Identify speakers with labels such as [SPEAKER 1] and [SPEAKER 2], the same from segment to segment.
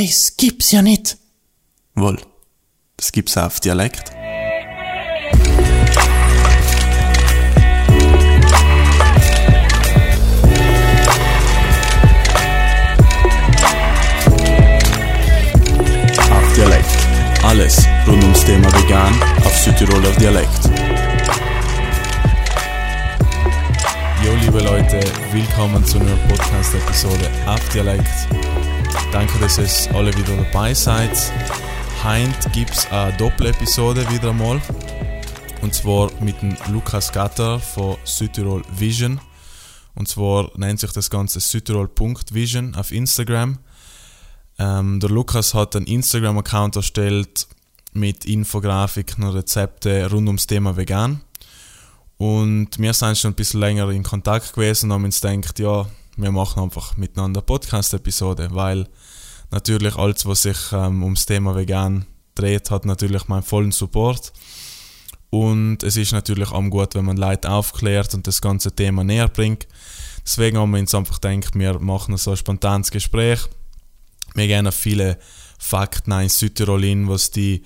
[SPEAKER 1] Das gibt's ja nicht. Wohl, das gibt's auch auf Dialekt. Auf Dialekt. Alles rund ums Thema vegan auf Südtiroler Dialekt.
[SPEAKER 2] Jo, liebe Leute, willkommen zu einer Podcast-Episode auf Dialekt. Danke, dass ihr alle wieder dabei seid. Heint gibt es eine Doppel-Episode wieder einmal. Und zwar mit dem Lukas Gatter von Südtirol Vision. Und zwar nennt sich das Ganze Südtirol.vision auf Instagram. Ähm, der Lukas hat einen Instagram-Account erstellt mit Infografiken und Rezepten rund ums Thema Vegan. Und wir sind schon ein bisschen länger in Kontakt gewesen und haben uns gedacht, ja, wir machen einfach miteinander Podcast-Episode, weil natürlich alles, was sich ähm, ums Thema Vegan dreht, hat natürlich meinen vollen Support. Und es ist natürlich auch gut, wenn man Leute aufklärt und das ganze Thema näher bringt. Deswegen haben wir uns einfach gedacht, wir machen so ein spontanes Gespräch. Wir gehen auf viele Fakten in Südtirol hin, was die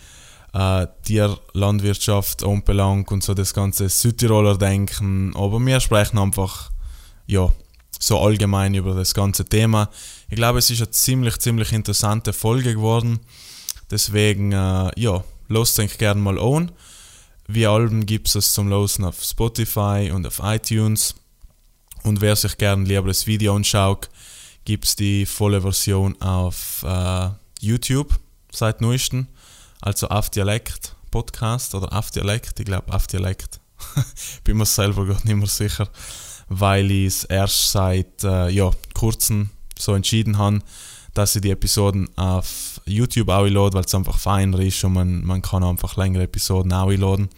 [SPEAKER 2] äh, Tierlandwirtschaft anbelangt und so das ganze Südtiroler Denken. Aber wir sprechen einfach, ja, so allgemein über das ganze Thema. Ich glaube, es ist eine ziemlich, ziemlich interessante Folge geworden. Deswegen, äh, ja, lasst euch gerne mal an. Wie Alben gibt es zum Losen auf Spotify und auf iTunes. Und wer sich gerne lieber das Video anschaut, gibt es die volle Version auf äh, YouTube seit neuestem. Also auf Dialekt Podcast oder auf Dialekt, ich glaube auf Dialekt. Bin mir selber gar nicht mehr sicher, weil ich es erst seit äh, ja, kurzem so entschieden habe, dass ich die Episoden auf YouTube auch lade, weil es einfach feiner ist und man, man kann einfach längere Episoden auch laden.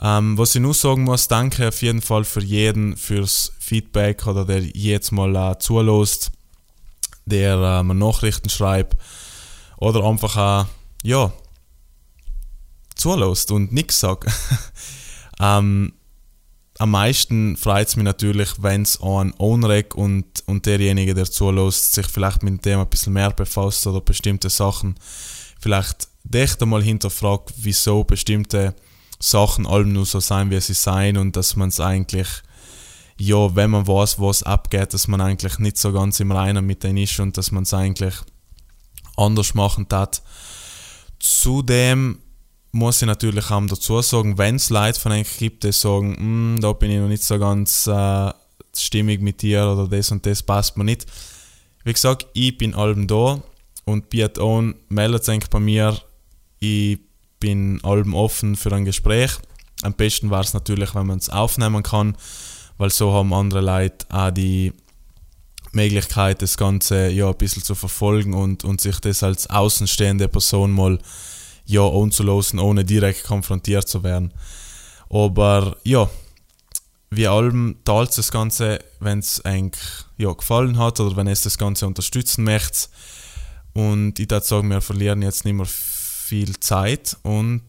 [SPEAKER 2] Ähm, was ich nur sagen muss, danke auf jeden Fall für jeden fürs Feedback oder der jetzt mal äh, zulässt, der äh, mir Nachrichten schreibt oder einfach auch, ja, zulässt und nichts sagt. ähm, am meisten freut es mich natürlich, wenn es an anregt und, und derjenige, der zulässt, sich vielleicht mit dem Thema ein bisschen mehr befasst oder bestimmte Sachen vielleicht echt einmal hinterfragt, wieso bestimmte Sachen allem nur so sein, wie sie sein und dass man es eigentlich, ja, wenn man weiß, was abgeht, dass man eigentlich nicht so ganz im Reinen mit denen ist und dass man es eigentlich anders machen hat. Zudem muss ich natürlich auch dazu sagen, wenn es Leute von euch gibt, die sagen, hm, da bin ich noch nicht so ganz äh, stimmig mit dir oder das und das passt mir nicht. Wie gesagt, ich bin allem da und biete an, meldet euch bei mir. Ich bin allem offen für ein Gespräch. Am besten war es natürlich, wenn man es aufnehmen kann, weil so haben andere Leute auch die Möglichkeit, das Ganze ja ein bisschen zu verfolgen und, und sich das als außenstehende Person mal ja anzulassen, ohne direkt konfrontiert zu werden. Aber ja, wie allem teilt das Ganze, wenn es eigentlich ja, gefallen hat oder wenn es das Ganze unterstützen möchte. Und ich würde sagen, wir verlieren jetzt nicht mehr viel Zeit und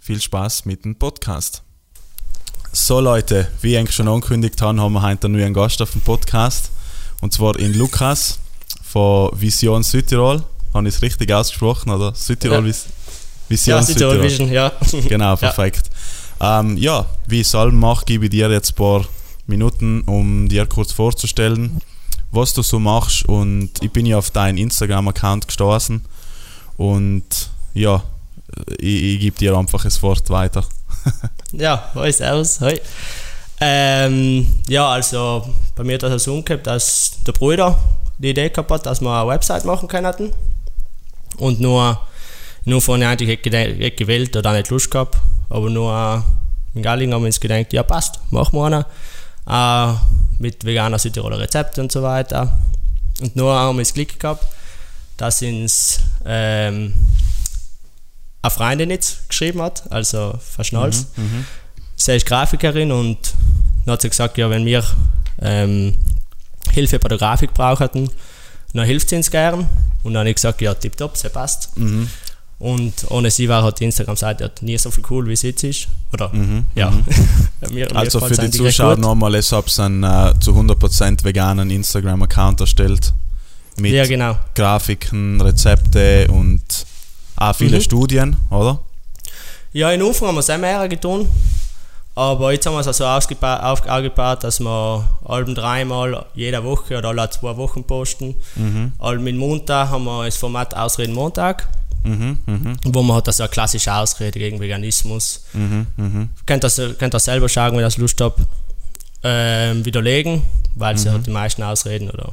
[SPEAKER 2] viel Spaß mit dem Podcast. So Leute, wie ich eigentlich schon angekündigt habe, haben wir heute einen Gast auf dem Podcast. Und zwar in Lukas von Vision Südtirol. Habe ich es richtig ausgesprochen, oder? Südtirol
[SPEAKER 3] Ja.
[SPEAKER 2] Vision
[SPEAKER 3] Ja, Südtirol Vision, ja.
[SPEAKER 2] Genau, perfekt. Ja, ähm, ja wie ich es allem mache, gebe ich dir jetzt ein paar Minuten, um dir kurz vorzustellen, was du so machst. Und ich bin ja auf deinen Instagram-Account gestoßen. Und ja, ich, ich gebe dir einfach das Wort weiter.
[SPEAKER 3] Ja, hoi, servus, hoi. Ähm, ja, also bei mir hat das so umgekehrt, dass der Bruder die Idee gehabt hat, dass wir eine Website machen können. Und nur, nur von eigentlich nicht gewählt oder nicht Lust gehabt. Aber nur äh, in Galling haben wir uns gedacht, ja passt, machen wir eine. Äh, mit veganer Südtiroler Rezepte und so weiter. Und nur haben wir das Glück gehabt, dass uns ähm, eine Freundin jetzt geschrieben hat, also verschnallt. Sie ist Grafikerin und dann hat sie gesagt, ja, wenn wir ähm, Hilfe bei der Grafik brauchen, dann hilft sie uns gern. Und dann habe ich gesagt, ja, tipptopp, sie passt. Und ohne sie war halt die Instagram-Seite nie so viel cool, wie sie jetzt ist. Oder, ja. mir, mir
[SPEAKER 2] Also
[SPEAKER 3] gefällt's
[SPEAKER 2] für die Zuschauer nochmal, ich habe einen äh, zu 100% veganen Instagram-Account erstellt. mit
[SPEAKER 3] Ja, genau.
[SPEAKER 2] Grafiken, Rezepte und auch viele
[SPEAKER 3] Mhm.
[SPEAKER 2] Studien, oder?
[SPEAKER 3] Ja, in Anfang haben wir es auch mehr getan. Aber jetzt haben wir es also aufgebaut, dass wir allem dreimal jede Woche oder alle zwei Wochen posten.
[SPEAKER 2] Mhm.
[SPEAKER 3] Allem mit Montag haben wir das Format Ausreden Montag,
[SPEAKER 2] Mhm, mhm,
[SPEAKER 3] wo man hat also eine klassische Ausrede gegen Veganismus.
[SPEAKER 2] mhm, mhm.
[SPEAKER 3] Könnt das, könnt das selber schauen, wenn ihr das Lust habt, ähm, widerlegen, weil sie halt die meisten Ausreden oder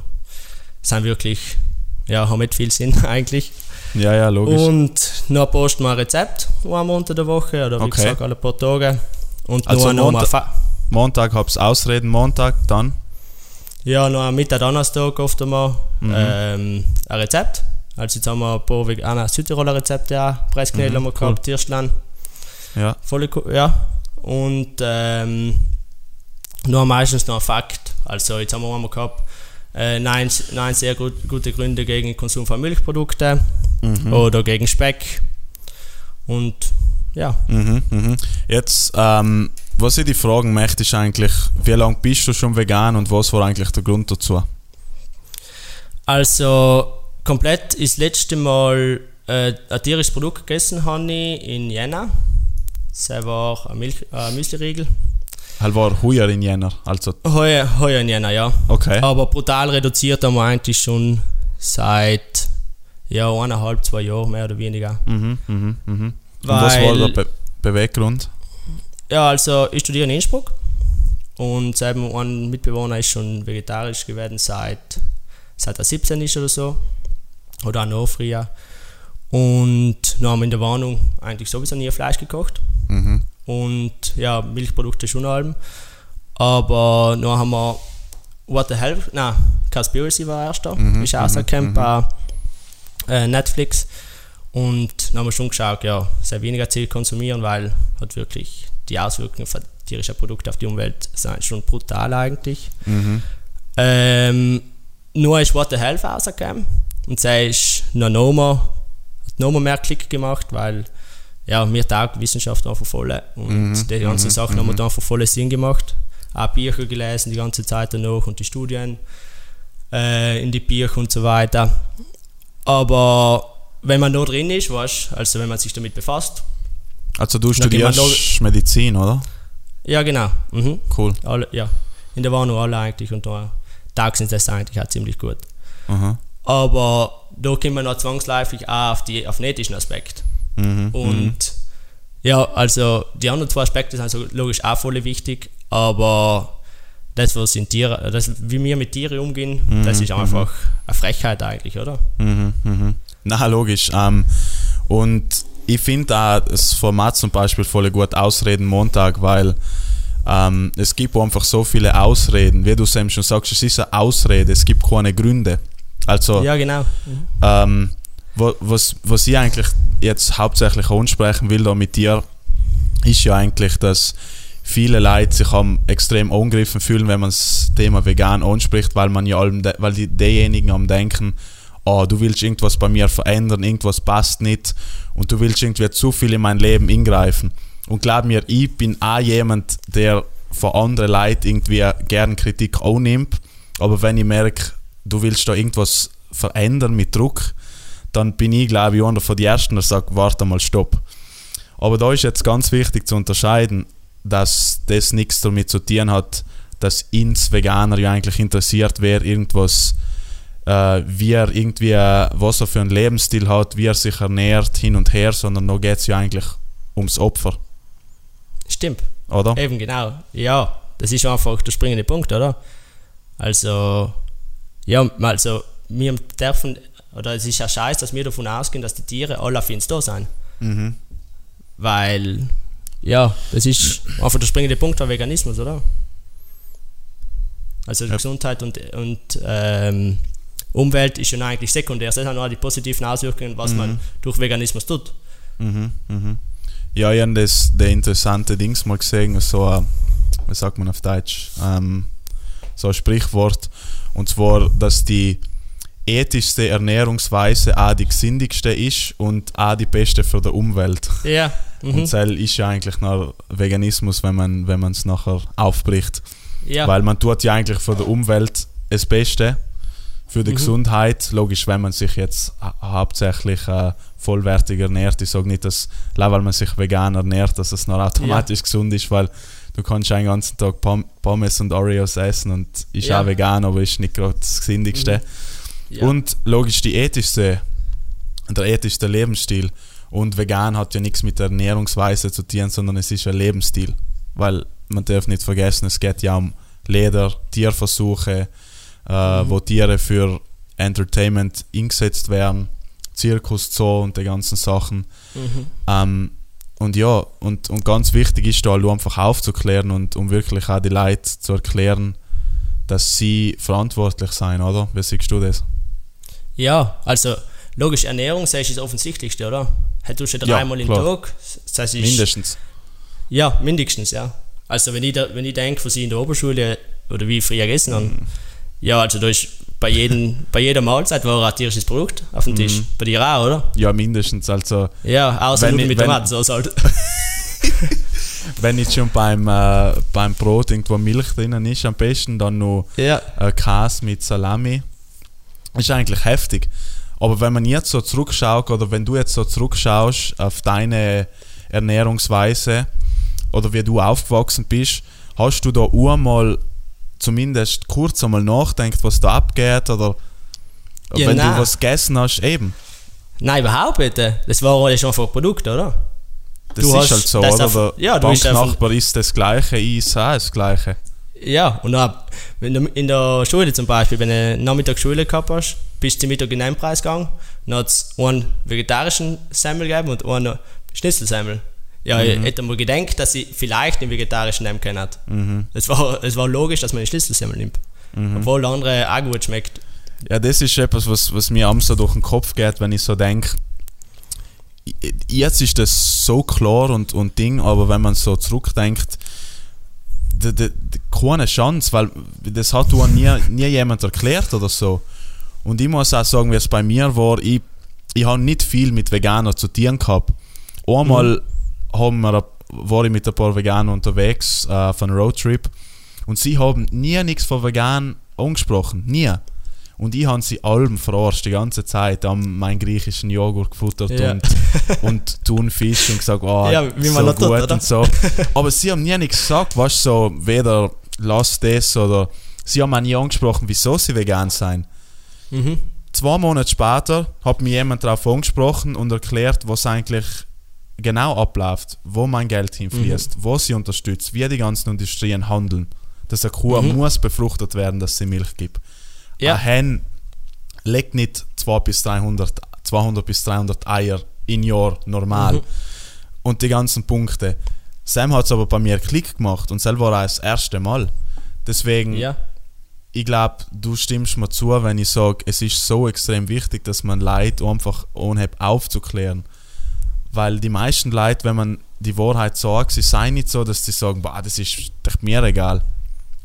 [SPEAKER 3] sind wirklich, ja, haben nicht viel Sinn eigentlich.
[SPEAKER 2] Ja, ja, logisch.
[SPEAKER 3] Und noch posten wir ein Rezept einmal unter der Woche oder wie
[SPEAKER 2] Okay.
[SPEAKER 3] gesagt alle paar Tage. Und
[SPEAKER 2] Also
[SPEAKER 3] mal
[SPEAKER 2] Montag-
[SPEAKER 3] Fa
[SPEAKER 2] Montag hab's Ausreden, Montag dann.
[SPEAKER 3] ja, noch am Mittag, Donnerstag oft einmal
[SPEAKER 2] Mhm.
[SPEAKER 3] ähm, ein Rezept. Also jetzt haben wir ein paar veganer Südtiroler Rezepte auch, Pressknödel
[SPEAKER 2] Mhm,
[SPEAKER 3] haben wir gehabt, Tierschlein,
[SPEAKER 2] Ja.
[SPEAKER 3] volle, Ko- ja. Und ähm, noch meistens noch ein Fakt. Also jetzt haben wir einmal gehabt, äh, neun, neun sehr gut, gute Gründe gegen den Konsum von Milchprodukten
[SPEAKER 2] Mhm.
[SPEAKER 3] oder gegen Speck. Und ja,
[SPEAKER 2] Mhm, mhm. Jetzt, ähm, was ich dich fragen möchte, ist eigentlich, wie lange bist du schon vegan und was war eigentlich der Grund dazu?
[SPEAKER 3] Also komplett ist das letzte Mal äh, ein tierisches Produkt gegessen habe ich in Jena. Das war ein Milch, äh, Müsli-Riegel.
[SPEAKER 2] Halt war heuer in Jänner, also
[SPEAKER 3] Heuer, heuer in Jena, ja.
[SPEAKER 2] okay.
[SPEAKER 3] Aber brutal reduziert haben wir eigentlich schon seit ja, eineinhalb, zwei Jahren mehr oder weniger.
[SPEAKER 2] Mhm, mhm, mhm. Und was war
[SPEAKER 3] Weil-
[SPEAKER 2] der Be Beweggrund?
[SPEAKER 3] Ja, also ich studiere in Innsbruck und eben ein Mitbewohner ist schon vegetarisch geworden seit, seit er 17 ist oder so. Oder auch noch früher. Und dann haben wir in der Wohnung eigentlich sowieso nie Fleisch gekocht.
[SPEAKER 2] Mhm.
[SPEAKER 3] Und ja, Milchprodukte schon allem. Aber dann haben wir What the Hell, nein, Conspiracy war erst da,
[SPEAKER 2] Mhm,
[SPEAKER 3] ist auch so
[SPEAKER 2] mhm,
[SPEAKER 3] ein bei äh, Netflix. Und dann haben wir schon geschaut, ja, sehr weniger Ziel konsumieren, weil halt wirklich die Auswirkungen von tierischen Produkten auf die Umwelt sind schon brutal eigentlich.
[SPEAKER 2] Mhm.
[SPEAKER 3] Ähm, nur ist What the Health rausgekommen und sie ist noch nochmal, hat nochmal mehr Klick gemacht, weil ja, wir Tag Wissenschaft einfach voll und
[SPEAKER 2] Mhm,
[SPEAKER 3] die ganzen
[SPEAKER 2] mhm,
[SPEAKER 3] Sachen haben mir dann einfach voll Sinn gemacht. Auch Bücher gelesen die ganze Zeit danach und die Studien äh, in die Bücher und so weiter. Aber wenn man da drin ist, weißt, also wenn man sich damit befasst,
[SPEAKER 2] Also du studierst Medizin, oder?
[SPEAKER 3] ja genau, mhm.
[SPEAKER 2] Cool.
[SPEAKER 3] alle, ja, in der Warnung alle eigentlich und da Tag sind das eigentlich auch ziemlich gut.
[SPEAKER 2] Aha.
[SPEAKER 3] Aber da kommt man noch zwangsläufig auch auf, die, auf den ethischen Aspekt.
[SPEAKER 2] Mhm.
[SPEAKER 3] Und ja, also die anderen zwei Aspekte sind so logisch auch voll wichtig, aber das, was in Tiere, das, wie wir mit Tieren umgehen,
[SPEAKER 2] Mhm,
[SPEAKER 3] das ist einfach eine Frechheit eigentlich, oder?
[SPEAKER 2] Mhm, mhm. Na, logisch. Ähm, und ich finde auch das Format zum Beispiel voll gut Ausreden Montag, weil ähm, es gibt einfach so viele Ausreden. Wie du Sam schon sagst, es ist eine Ausrede, es gibt keine Gründe. Also,
[SPEAKER 3] Ja, genau. Mhm.
[SPEAKER 2] ähm, wa- was, was ich eigentlich jetzt hauptsächlich ansprechen will da mit dir, ist ja eigentlich, dass viele Leute sich am extrem angegriffen fühlen, wenn man das Thema vegan anspricht, weil man ja allem, weil die, diejenigen am denken, oh, du willst irgendwas bei mir verändern, irgendwas passt nicht und du willst irgendwie zu viel in mein Leben ingreifen. Und glaub mir, ich bin auch jemand, der von anderen Leuten irgendwie gern Kritik annimmt, aber wenn ich merke, du willst da irgendwas verändern mit Druck, dann bin ich, glaube ich, einer von den Ersten, der sagt, warte mal, stopp. Aber da ist jetzt ganz wichtig zu unterscheiden, dass das nichts damit zu tun hat, dass ins Veganer ja eigentlich interessiert, wer irgendwas, äh, wie er irgendwie, äh, was er für einen Lebensstil hat, wie er sich ernährt, hin und her, sondern da geht es ja eigentlich ums Opfer,
[SPEAKER 3] Stimmt.
[SPEAKER 2] oder?
[SPEAKER 3] Eben genau. Ja, das ist einfach der springende Punkt, oder? Also, ja, also wir dürfen, oder es ist ja scheiße, dass wir davon ausgehen, dass die Tiere alle auf uns da sind.
[SPEAKER 2] Mhm.
[SPEAKER 3] Weil, ja, das ist einfach der springende Punkt von Veganismus, oder? Also
[SPEAKER 2] Ja.
[SPEAKER 3] Gesundheit und, und ähm, Umwelt ist ja eigentlich sekundär. Das sind nur die positiven Auswirkungen, was man durch Veganismus tut.
[SPEAKER 2] Mhm, mhm. Ja, ich habe das der interessante Dings mal gesehen, so ein, wie sagt man auf Deutsch, ähm, so ein Sprichwort. Und zwar, dass die ethischste Ernährungsweise auch die gesündigste ist und auch die beste für die Umwelt.
[SPEAKER 3] Ja. Mhm.
[SPEAKER 2] Und das ist ja eigentlich nach Veganismus, wenn man wenn es nachher aufbricht.
[SPEAKER 3] ja.
[SPEAKER 2] Weil man tut ja eigentlich für die Umwelt das Beste für die Gesundheit. Logisch, wenn man sich jetzt ha hauptsächlich äh, vollwertig ernährt. Ich sage nicht, dass, weil man sich vegan ernährt, dass es noch automatisch gesund ist, weil du kannst einen ganzen Tag Pom Pommes und Oreos essen und ist
[SPEAKER 3] Ja.
[SPEAKER 2] auch vegan, aber ist nicht gerade das gesündigste.
[SPEAKER 3] Ja.
[SPEAKER 2] Und logisch die ethischste, der ethischste Lebensstil. Und vegan hat ja nichts mit der Ernährungsweise zu tun, sondern es ist ein Lebensstil. Weil man darf nicht vergessen, es geht ja um Leder, Tierversuche, äh, wo Tiere für Entertainment eingesetzt werden, Zirkus, Zoo und die ganzen Sachen.
[SPEAKER 3] Mhm.
[SPEAKER 2] Ähm, und ja, und, und ganz wichtig ist da einfach aufzuklären und um wirklich auch die Leute zu erklären, dass sie verantwortlich sein, oder? Wie siehst du das?
[SPEAKER 3] Ja, also logisch, Ernährung sagst du, ist das Offensichtlichste, oder? Hättest du schon
[SPEAKER 2] Ja,
[SPEAKER 3] dreimal im
[SPEAKER 2] klar.
[SPEAKER 3] Tag. Das heißt, ich,
[SPEAKER 2] Mindestens.
[SPEAKER 3] Ja, mindestens, ja. Also wenn ich, da, wenn ich denke, was ich in der Oberschule oder wie ich früher gegessen habe,
[SPEAKER 2] Mhm.
[SPEAKER 3] Ja, also da ist bei, jedem, bei jeder Mahlzeit war ein tierisches Produkt auf dem Tisch. Bei dir auch, oder?
[SPEAKER 2] Ja, mindestens. Also,
[SPEAKER 3] Ja, außer
[SPEAKER 2] Wenn
[SPEAKER 3] Nudeln
[SPEAKER 2] ich-
[SPEAKER 3] mit Tomatensauce halt.
[SPEAKER 2] wenn nicht schon beim, äh, beim Brot irgendwo Milch drinnen ist, am besten dann noch
[SPEAKER 3] ja.
[SPEAKER 2] äh, Käse mit Salami. Ist eigentlich heftig. Aber wenn man jetzt so zurückschaut, oder wenn du jetzt so zurückschaust auf deine Ernährungsweise oder wie du aufgewachsen bist, hast du da einmal zumindest kurz einmal nachdenkt, was da abgeht? Oder
[SPEAKER 3] Ja,
[SPEAKER 2] wenn
[SPEAKER 3] nein.
[SPEAKER 2] du was gegessen hast, eben.
[SPEAKER 3] Nein, überhaupt nicht. Das war alles einfach ein Produkt, oder?
[SPEAKER 2] Das
[SPEAKER 3] Du
[SPEAKER 2] ist
[SPEAKER 3] hast
[SPEAKER 2] halt so,
[SPEAKER 3] das
[SPEAKER 2] oder?
[SPEAKER 3] ja, du
[SPEAKER 2] Banknachbar ist das Gleiche, ich ist auch das Gleiche.
[SPEAKER 3] Ja, und dann, wenn du in der Schule zum Beispiel, wenn du Nachmittag Schule gehabt hast, bist du Mittag in den Preis gegangen, dann hat es einen vegetarischen Semmel gegeben und einen Schnitzelsemmel. Ja,
[SPEAKER 2] Mhm.
[SPEAKER 3] ich hätte mal gedacht, dass ich vielleicht den vegetarischen nehmen können.
[SPEAKER 2] Mhm.
[SPEAKER 3] Es, war, es war logisch, dass man den Schnitzelsemmel nimmt. Obwohl der andere auch gut schmeckt.
[SPEAKER 2] Ja, das ist etwas, was, was mir am so durch den Kopf geht, wenn ich so denke, jetzt ist das so klar und, und Ding, aber wenn man so zurückdenkt, d- d- d- keine Chance, weil das hat auch nie, nie jemand erklärt oder so. Und ich muss auch sagen, wie es bei mir war, ich, ich habe nicht viel mit Veganern zu tun gehabt. Einmal haben wir, war ich mit ein paar Veganern unterwegs äh, auf einem Roadtrip und sie haben nie nichts von vegan angesprochen, nie. Und ich habe sie allem verarscht, die ganze Zeit, haben meinen griechischen Joghurt gefuttert
[SPEAKER 3] Ja.
[SPEAKER 2] und, und Thunfisch und gesagt, oh,
[SPEAKER 3] Ja, wie man
[SPEAKER 2] so
[SPEAKER 3] tut,
[SPEAKER 2] gut
[SPEAKER 3] oder?
[SPEAKER 2] und so. Aber sie haben nie nichts gesagt, weißt du, so, weder lass das oder sie haben auch nie angesprochen, wieso sie vegan sein.
[SPEAKER 3] Mhm.
[SPEAKER 2] Zwei Monate später hat mir jemand darauf angesprochen und erklärt, was eigentlich genau abläuft, wo mein Geld hinfließt,
[SPEAKER 3] Mhm.
[SPEAKER 2] wo sie unterstützt, wie die ganzen Industrien handeln. Dass eine Kuh muss befruchtet werden, dass sie Milch gibt.
[SPEAKER 3] Mhm. Ja.
[SPEAKER 2] Ein Hen legt nicht 200 bis 300, 200 bis 300 Eier im Jahr normal.
[SPEAKER 3] Mhm.
[SPEAKER 2] Und die ganzen Punkte. Sam hat es aber bei mir Klick gemacht und selber war das erste Mal. Deswegen,
[SPEAKER 3] Ja.
[SPEAKER 2] ich glaube, du stimmst mir zu, wenn ich sage, es ist so extrem wichtig, dass man Leute einfach anhebt aufzuklären. Weil die meisten Leute, wenn man die Wahrheit sagt, sie seien nicht so, dass sie sagen, bah, das ist mir egal.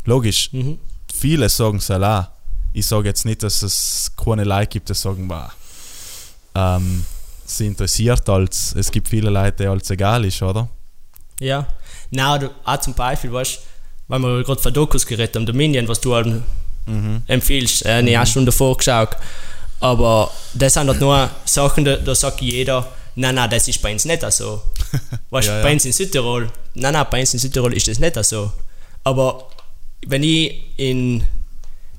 [SPEAKER 2] Logisch,
[SPEAKER 3] Mhm.
[SPEAKER 2] viele sagen es auch. Ich sage jetzt nicht, dass es keine Leute gibt, die sagen, bah, ähm, sie interessiert als, es gibt viele Leute, die als egal ist, oder?
[SPEAKER 3] Ja. Nein, oder auch zum Beispiel, weißt weil wir gerade von Dokus geredet haben, Dominion, was du halt empfiehlst, äh, eine Stunde vorgeschaut. Aber das sind halt nur Sachen, da, da sagt jeder, nein, nein, das ist bei uns nicht so. Weißt
[SPEAKER 2] Ja, ja.
[SPEAKER 3] bei uns in Südtirol, nein, nein, bei uns in Südtirol ist das nicht so. Aber wenn ich in,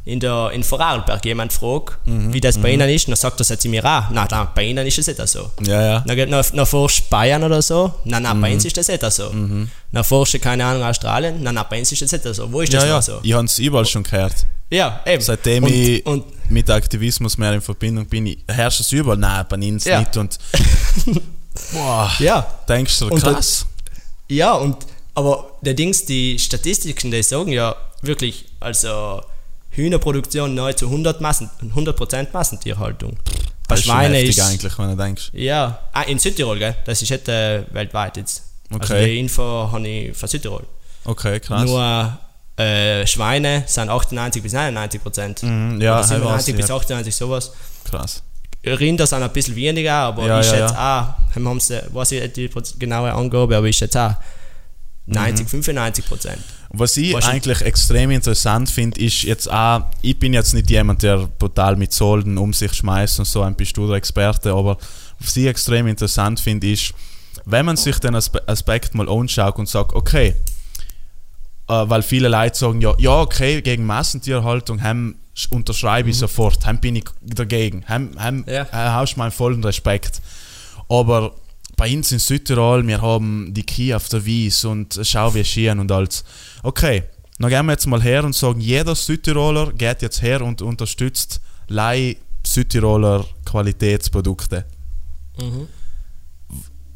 [SPEAKER 3] in, der, in Vorarlberg jemand frage,
[SPEAKER 2] Mhm,
[SPEAKER 3] wie das bei ihnen ist, dann sagt er jetzt mir auch, nein, nein, bei ihnen ist es nicht so.
[SPEAKER 2] Ja, ja.
[SPEAKER 3] Dann geht noch, noch forschst Bayern oder so, nein, nein,
[SPEAKER 2] Mhm.
[SPEAKER 3] bei uns ist das nicht so. Dann forschst du, keine Ahnung, Australien, nein, nein, bei uns ist das nicht so. Wo ist das
[SPEAKER 2] Ja, ja.
[SPEAKER 3] so?
[SPEAKER 2] Ich habe es überall schon gehört.
[SPEAKER 3] Ja, eben.
[SPEAKER 2] Seitdem
[SPEAKER 3] und,
[SPEAKER 2] ich
[SPEAKER 3] Und,
[SPEAKER 2] mit Aktivismus mehr in Verbindung bin, herrscht es überall. Nein, bei uns
[SPEAKER 3] Ja.
[SPEAKER 2] nicht. Und boah,
[SPEAKER 3] ja,
[SPEAKER 2] denkst du,
[SPEAKER 3] Und
[SPEAKER 2] krass.
[SPEAKER 3] ja, und, aber der Dings, die Statistiken, die sagen ja wirklich, also Hühnerproduktion nahezu 100 Massen, 100% Massentierhaltung. Bei
[SPEAKER 2] das
[SPEAKER 3] Schweine ist,
[SPEAKER 2] eigentlich, wenn du denkst.
[SPEAKER 3] ja, ah, in Südtirol, gell? Das ist nicht äh, weltweit jetzt. Also
[SPEAKER 2] Okay.
[SPEAKER 3] die Info habe ich von Südtirol.
[SPEAKER 2] Okay, krass.
[SPEAKER 3] Nur äh, Schweine sind 98 bis 99 Prozent.
[SPEAKER 2] Mhm, ja,
[SPEAKER 3] Oder
[SPEAKER 2] hey,
[SPEAKER 3] 97
[SPEAKER 2] was,
[SPEAKER 3] bis
[SPEAKER 2] ja.
[SPEAKER 3] 98, sowas.
[SPEAKER 2] krass.
[SPEAKER 3] Rinder sind ein bisschen weniger, aber
[SPEAKER 2] Ja,
[SPEAKER 3] ich
[SPEAKER 2] ja,
[SPEAKER 3] schätze
[SPEAKER 2] ja.
[SPEAKER 3] auch, haben sie, weiß ich nicht die genaue Angabe, aber ich schätze auch 90,
[SPEAKER 2] Mhm.
[SPEAKER 3] 95 Prozent.
[SPEAKER 2] Was ich
[SPEAKER 3] du-
[SPEAKER 2] eigentlich extrem interessant finde, ist jetzt auch, ich bin jetzt nicht jemand, der brutal mit Solden um sich schmeißt und so, ein bist du der Experte, aber was ich extrem interessant finde, ist, wenn man sich den Aspe Aspekt mal anschaut und sagt, okay, äh, weil viele Leute sagen, ja, ja okay, gegen Massentierhaltung haben, unterschreibe ich sofort, haben bin ich dagegen, haben,
[SPEAKER 3] Ja.
[SPEAKER 2] äh, hast meinen vollen Respekt. Aber bei uns in Südtirol, wir haben die Kie auf der Wies und schau wie schieren und alles. Okay, dann gehen wir jetzt mal her und sagen, jeder Südtiroler geht jetzt her und unterstützt Lei Südtiroler Qualitätsprodukte.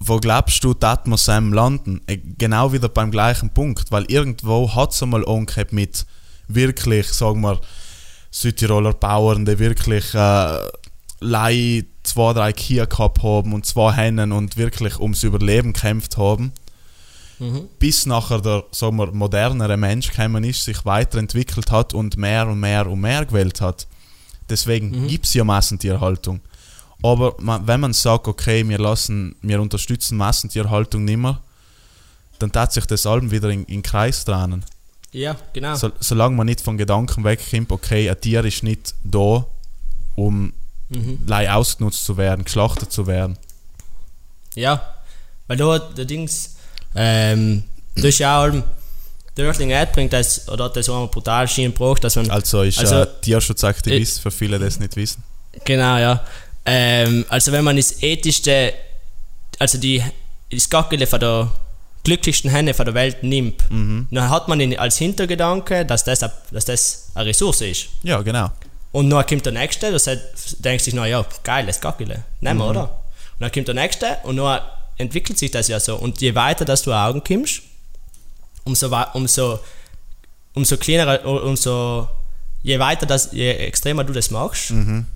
[SPEAKER 2] Wo glaubst du, dass wir Sam landen? Äh, Genau wieder beim gleichen Punkt, weil irgendwo hat es einmal angehabt mit wirklich, sagen wir, Südtiroler Bauern, die wirklich äh, Lei zwei, drei Kühe gehabt haben und zwei Hennen und wirklich ums Überleben gekämpft haben. Bis nachher der, sagen wir, modernere Mensch gekommen ist, sich weiterentwickelt hat und mehr und mehr und mehr gewählt hat. Deswegen gibt es ja Massentierhaltung. Aber man, wenn man sagt, okay, wir lassen, wir unterstützen Massentierhaltung nicht mehr, dann tat sich das allem wieder in, in Kreis drehen.
[SPEAKER 3] Ja, genau.
[SPEAKER 2] So, solange man nicht von Gedanken wegkommt, okay, ein Tier ist nicht da, um
[SPEAKER 3] Mhm.
[SPEAKER 2] lei ausgenutzt zu werden, geschlachtet zu werden.
[SPEAKER 3] Ja, weil da der Dings, ähm, das ist ja auch, der Earthling Ad bringt das, oder hat das auch brutal Schienen gebraucht, dass man,
[SPEAKER 2] Also ist
[SPEAKER 3] Also,
[SPEAKER 2] äh, Tierschutzaktivist, für viele, die es nicht wissen.
[SPEAKER 3] genau, ja, ähm, also wenn man das ethischste, also die, das Gackele von der glücklichsten Henne von der Welt nimmt, dann hat man ihn als Hintergedanke, dass das, a- dass das eine Ressource ist.
[SPEAKER 2] Ja, genau.
[SPEAKER 3] Und dann kommt der nächste, heißt, denkt sich, na ja, geil, das Gackele, nehmen wir, oder? Und dann kommt der nächste und dann entwickelt sich das ja so. Und je weiter, dass du Augen kommst, umso, umso, umso kleiner, umso, je weiter, das, je extremer du das machst, um,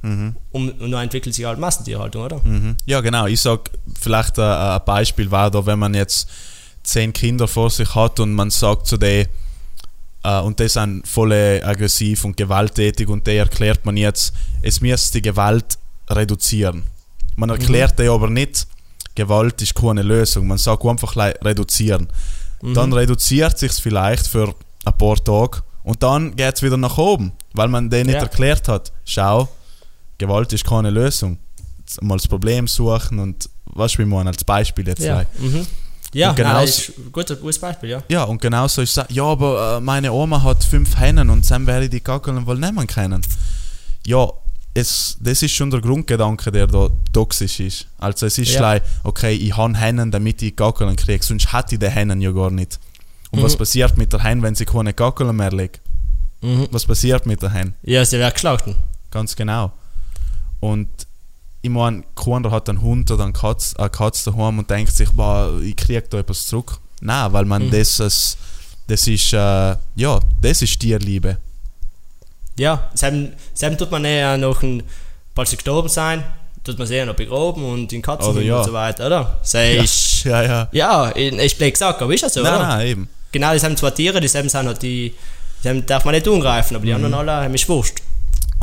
[SPEAKER 3] und dann entwickelt sich halt Massentierhaltung, oder?
[SPEAKER 2] Mhm. Ja, genau. Ich sag vielleicht äh, ein Beispiel war da, wenn man jetzt zehn Kinder vor sich hat und man sagt zu denen, äh, und die sind voll aggressiv und gewalttätig und der erklärt man jetzt, es müsste die Gewalt reduzieren. Man erklärt mhm. aber nicht, Gewalt ist keine Lösung. Man sagt einfach reduzieren. Dann reduziert sich vielleicht für ein paar Tage und dann geht es wieder nach oben, weil man denen nicht
[SPEAKER 3] Ja.
[SPEAKER 2] erklärt hat, schau, Gewalt ist keine Lösung. Mal das Problem suchen und was wir meinen als Beispiel jetzt.
[SPEAKER 3] Ja, mhm. ja
[SPEAKER 2] Und
[SPEAKER 3] genau ist ein gutes, Beispiel, ja.
[SPEAKER 2] Ja, und genauso ist es, ja, aber äh, meine Oma hat fünf Hennen und dann werde ich die Gackeln wohl nehmen können. Ja, es, das ist schon der Grundgedanke, der da toxisch ist. Also es ist
[SPEAKER 3] Ja.
[SPEAKER 2] like, okay, ich habe Hennen, damit ich Gackeln kriege, sonst hätte ich die Hennen ja gar nicht. Und was
[SPEAKER 3] Mhm.
[SPEAKER 2] passiert mit der Hen, wenn sie keine Gackeln mehr legt?
[SPEAKER 3] Mhm.
[SPEAKER 2] Was passiert mit der Hen?
[SPEAKER 3] Ja, sie wird geschlachten.
[SPEAKER 2] Ganz genau. Und ich meine, keiner hat einen Hund oder eine Katze, eine Katze daheim und denkt sich, boah, ich kriege da etwas zurück. Nein, weil man das, als- das ist, äh, ja, das ist Tierliebe.
[SPEAKER 3] Ja, selben tut man ja noch, ein, falls sie gestorben sein, tut man sie ja noch begraben und in Katzen
[SPEAKER 2] ja.
[SPEAKER 3] und so weiter, oder? Das ist,
[SPEAKER 2] Ja, ja.
[SPEAKER 3] ja, ist blöd gesagt, aber ist ja so,
[SPEAKER 2] Nein,
[SPEAKER 3] oder?
[SPEAKER 2] nein, eben.
[SPEAKER 3] Genau, sind zwei Tiere, die selben sind halt die, die darf man nicht angreifen, aber die
[SPEAKER 2] Mhm.
[SPEAKER 3] anderen alle haben ist wurscht.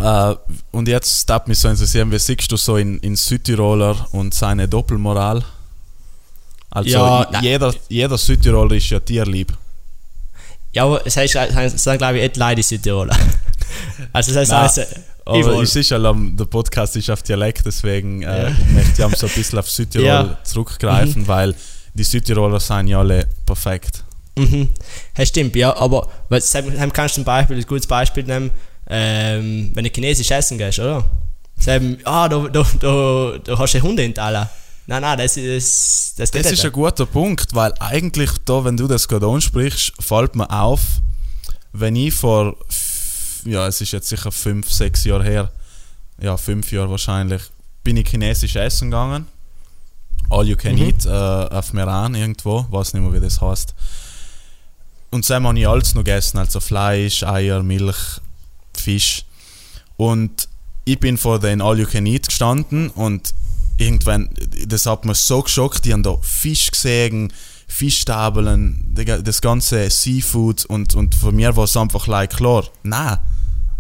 [SPEAKER 2] Äh, und jetzt darf mich so interessieren, wie siehst du so in, in Südtiroler und seine Doppelmoral? Also
[SPEAKER 3] Ja,
[SPEAKER 2] jeder, jeder Südtiroler ist ja tierlieb.
[SPEAKER 3] Ja, aber es heißt, es sind glaube ich nicht Leute in Südtiroler. Also das heißt, alles,
[SPEAKER 2] Aber es ist ja, am- der Podcast ist auf Dialekt, deswegen äh, möchte ich am so ein bisschen auf Südtirol
[SPEAKER 3] Ja.
[SPEAKER 2] zurückgreifen, weil die Südtiroler sind ja alle perfekt.
[SPEAKER 3] Mhm. Das stimmt, ja, aber Sam, kannst du ein Beispiel, ein gutes Beispiel nehmen, ähm, wenn du chinesisch essen gehst, oder? Sam, ah, da, da, da, da hast du Hunde in Tala. Nein, nein, das ist. Das,
[SPEAKER 2] Das
[SPEAKER 3] nicht.
[SPEAKER 2] ist ein guter Punkt, weil eigentlich da, wenn du das gerade ansprichst, fällt mir auf, wenn ich vor, ja, es ist jetzt sicher fünf, sechs Jahre her, ja, fünf Jahre wahrscheinlich, bin ich chinesisch essen gegangen. All you can
[SPEAKER 3] Mhm.
[SPEAKER 2] eat, äh, auf Meran irgendwo, weiß nicht mehr, wie das heißt. Und dann habe ich alles noch gegessen, also Fleisch, Eier, Milch, Fisch. Und ich bin vor den All You Can Eat gestanden und irgendwann, das hat mich so geschockt, die haben da Fisch gesehen, Fischstabeln, das ganze Seafood und, und für mir war es einfach like, klar, nein,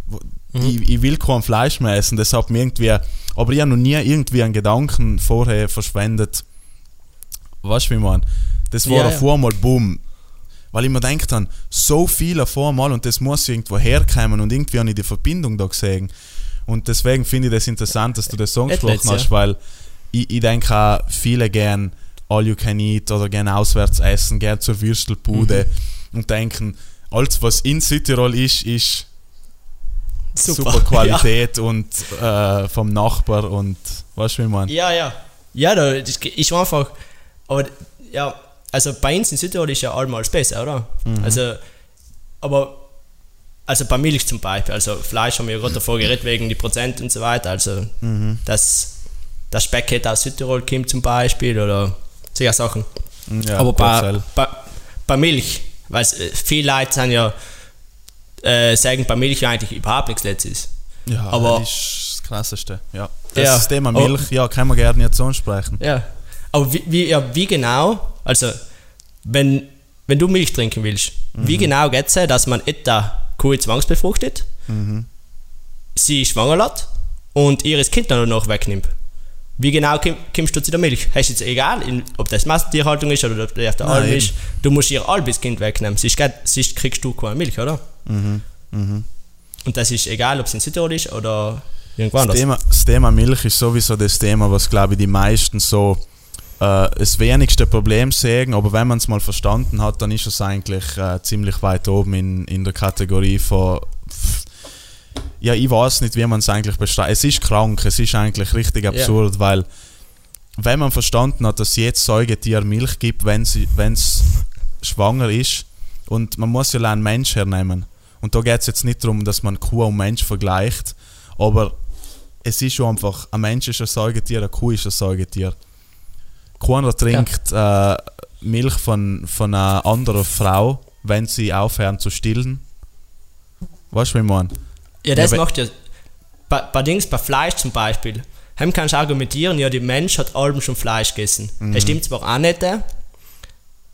[SPEAKER 2] wo- ich, ich will kein Fleisch mehr essen, das hat mir irgendwie, aber ich habe noch nie irgendwie einen Gedanken vorher verschwendet, weißt du wie man, das war
[SPEAKER 3] Ja,
[SPEAKER 2] auf einmal, boom, Weil ich mir denke dann, so viel auf einmal und das muss irgendwo herkommen und irgendwie habe ich die Verbindung da gesehen. Und deswegen finde ich das interessant, dass du das so
[SPEAKER 3] Etwas,
[SPEAKER 2] angesprochen hast,
[SPEAKER 3] ja.
[SPEAKER 2] weil ich, ich denke auch, viele gern all you can eat oder gern auswärts essen, gern zur Würstelbude
[SPEAKER 3] Mhm.
[SPEAKER 2] und denken, alles was in Südtirol ist, ist super,
[SPEAKER 3] Ja.
[SPEAKER 2] Qualität und äh, vom Nachbar und weißt du, wie man?
[SPEAKER 3] Ja, ja. Ja, da, das ist einfach. Aber ja, also bei uns in Südtirol ist ja allemal besser, oder? Also, aber. Also bei Milch zum Beispiel, also Fleisch haben wir ja gerade davor geredet wegen die Prozent und so weiter. Also, dass das Speck aus Südtirol kommt zum Beispiel oder solche Sachen.
[SPEAKER 2] Ja,
[SPEAKER 3] aber bei, bei, bei Milch, weil viele Leute sind ja, äh, sagen bei Milch eigentlich überhaupt nichts Letztes.
[SPEAKER 2] Ja,
[SPEAKER 3] Aber-
[SPEAKER 2] das ist das Krasseste. Ja. Das,
[SPEAKER 3] Ja.
[SPEAKER 2] das Thema
[SPEAKER 3] Oh.
[SPEAKER 2] Milch, ja, können wir gerne jetzt ansprechen.
[SPEAKER 3] Ja. Aber wie, wie, ja, wie genau, also wenn, wenn du Milch trinken willst, wie genau geht es, dass man etwa Kuh zwangsbefruchtet, sie schwanger lässt und ihres Kind dann noch wegnimmt? Wie genau komm- kommst du zu der Milch? Hast du jetzt egal, ob das Massentierhaltung ist oder ob das auf der Alm ist, du musst ihr albes Kind wegnehmen, sonst, sonst kriegst du keine Milch, oder? Und das ist egal, ob es in Südtirol ist oder irgendwo
[SPEAKER 2] Das
[SPEAKER 3] anders.
[SPEAKER 2] Thema, das Thema Milch ist sowieso das Thema, was glaube ich die meisten so äh, das wenigste Problem sehen, aber wenn man es mal verstanden hat, dann ist es eigentlich äh, ziemlich weit oben in, in der Kategorie von pff, ja, ich weiß nicht, wie man es eigentlich beschreibt. Es ist krank, es ist eigentlich richtig absurd, weil wenn man verstanden hat, dass jedes Säugetier Milch gibt, wenn es schwanger ist und man muss ja einen Mensch hernehmen. Und da geht es jetzt nicht darum, dass man Kuh und Mensch vergleicht, aber es ist schon einfach, ein Mensch ist ein Säugetier, eine Kuh ist ein Säugetier. Keiner trinkt äh, Milch von, von einer anderen Frau, wenn sie aufhören zu stillen. Weißt du, wie ich meine?
[SPEAKER 3] Ja, das
[SPEAKER 2] Ja,
[SPEAKER 3] macht ja. Bei, bei Dings, bei Fleisch zum Beispiel. Hem kannst du argumentieren, ja, der Mensch hat allem schon Fleisch gegessen. Das stimmt zwar auch nicht,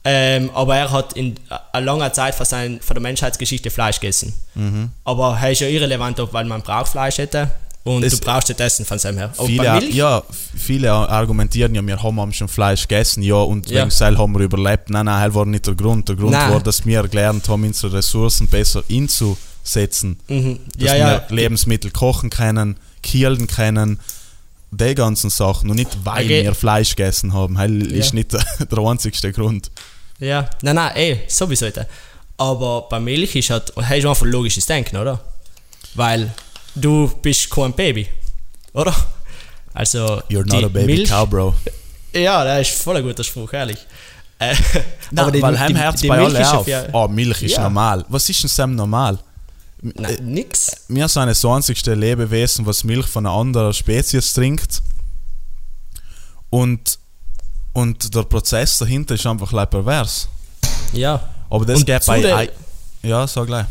[SPEAKER 3] ähm, aber er hat in einer langen Zeit von, sein, von der Menschheitsgeschichte Fleisch gegessen. Aber er ist ja irrelevant, ob weil man braucht Fleisch hätte und
[SPEAKER 2] Es-
[SPEAKER 3] du brauchst nicht essen von seinem her. Aber
[SPEAKER 2] Viele, ja, viele argumentieren ja, wir haben schon Fleisch gegessen, ja, und
[SPEAKER 3] Ja.
[SPEAKER 2] wegen Seil haben wir überlebt. Nein, nein, das war nicht der Grund. Der Grund
[SPEAKER 3] Nein.
[SPEAKER 2] war, dass wir gelernt haben, unsere Ressourcen besser einzusetzen.
[SPEAKER 3] mhm.
[SPEAKER 2] Dass
[SPEAKER 3] ja,
[SPEAKER 2] wir Lebensmittel kochen können, kielen können, die ganzen Sachen. Und nicht, weil
[SPEAKER 3] Okay.
[SPEAKER 2] wir Fleisch gegessen haben. Das ist nicht der, einzigste Grund.
[SPEAKER 3] ja. Nein, nein, eh, sowieso. Aber bei Milch ist halt, hast du einfach logisches Denken, oder? Weil du bist kein Baby, oder? Also,
[SPEAKER 2] You're not a baby
[SPEAKER 3] Milch,
[SPEAKER 2] cow, bro.
[SPEAKER 3] Ja, das ist voll ein guter Spruch, ehrlich. Äh,
[SPEAKER 2] Nein,
[SPEAKER 3] die-
[SPEAKER 2] weil
[SPEAKER 3] die-
[SPEAKER 2] Herz
[SPEAKER 3] die
[SPEAKER 2] bei
[SPEAKER 3] Milch
[SPEAKER 2] alle
[SPEAKER 3] ist
[SPEAKER 2] auf.
[SPEAKER 3] ja-
[SPEAKER 2] Oh, Milch ist
[SPEAKER 3] Ja.
[SPEAKER 2] normal. Was ist denn Sam normal?
[SPEAKER 3] Nein, nix.
[SPEAKER 2] Wir sind das einzigste Lebewesen, was Milch von einer anderen Spezies trinkt. Und, und der Prozess dahinter ist einfach leicht pervers.
[SPEAKER 3] Ja.
[SPEAKER 2] Aber das
[SPEAKER 3] Und
[SPEAKER 2] geht bei. Ja, sag gleich.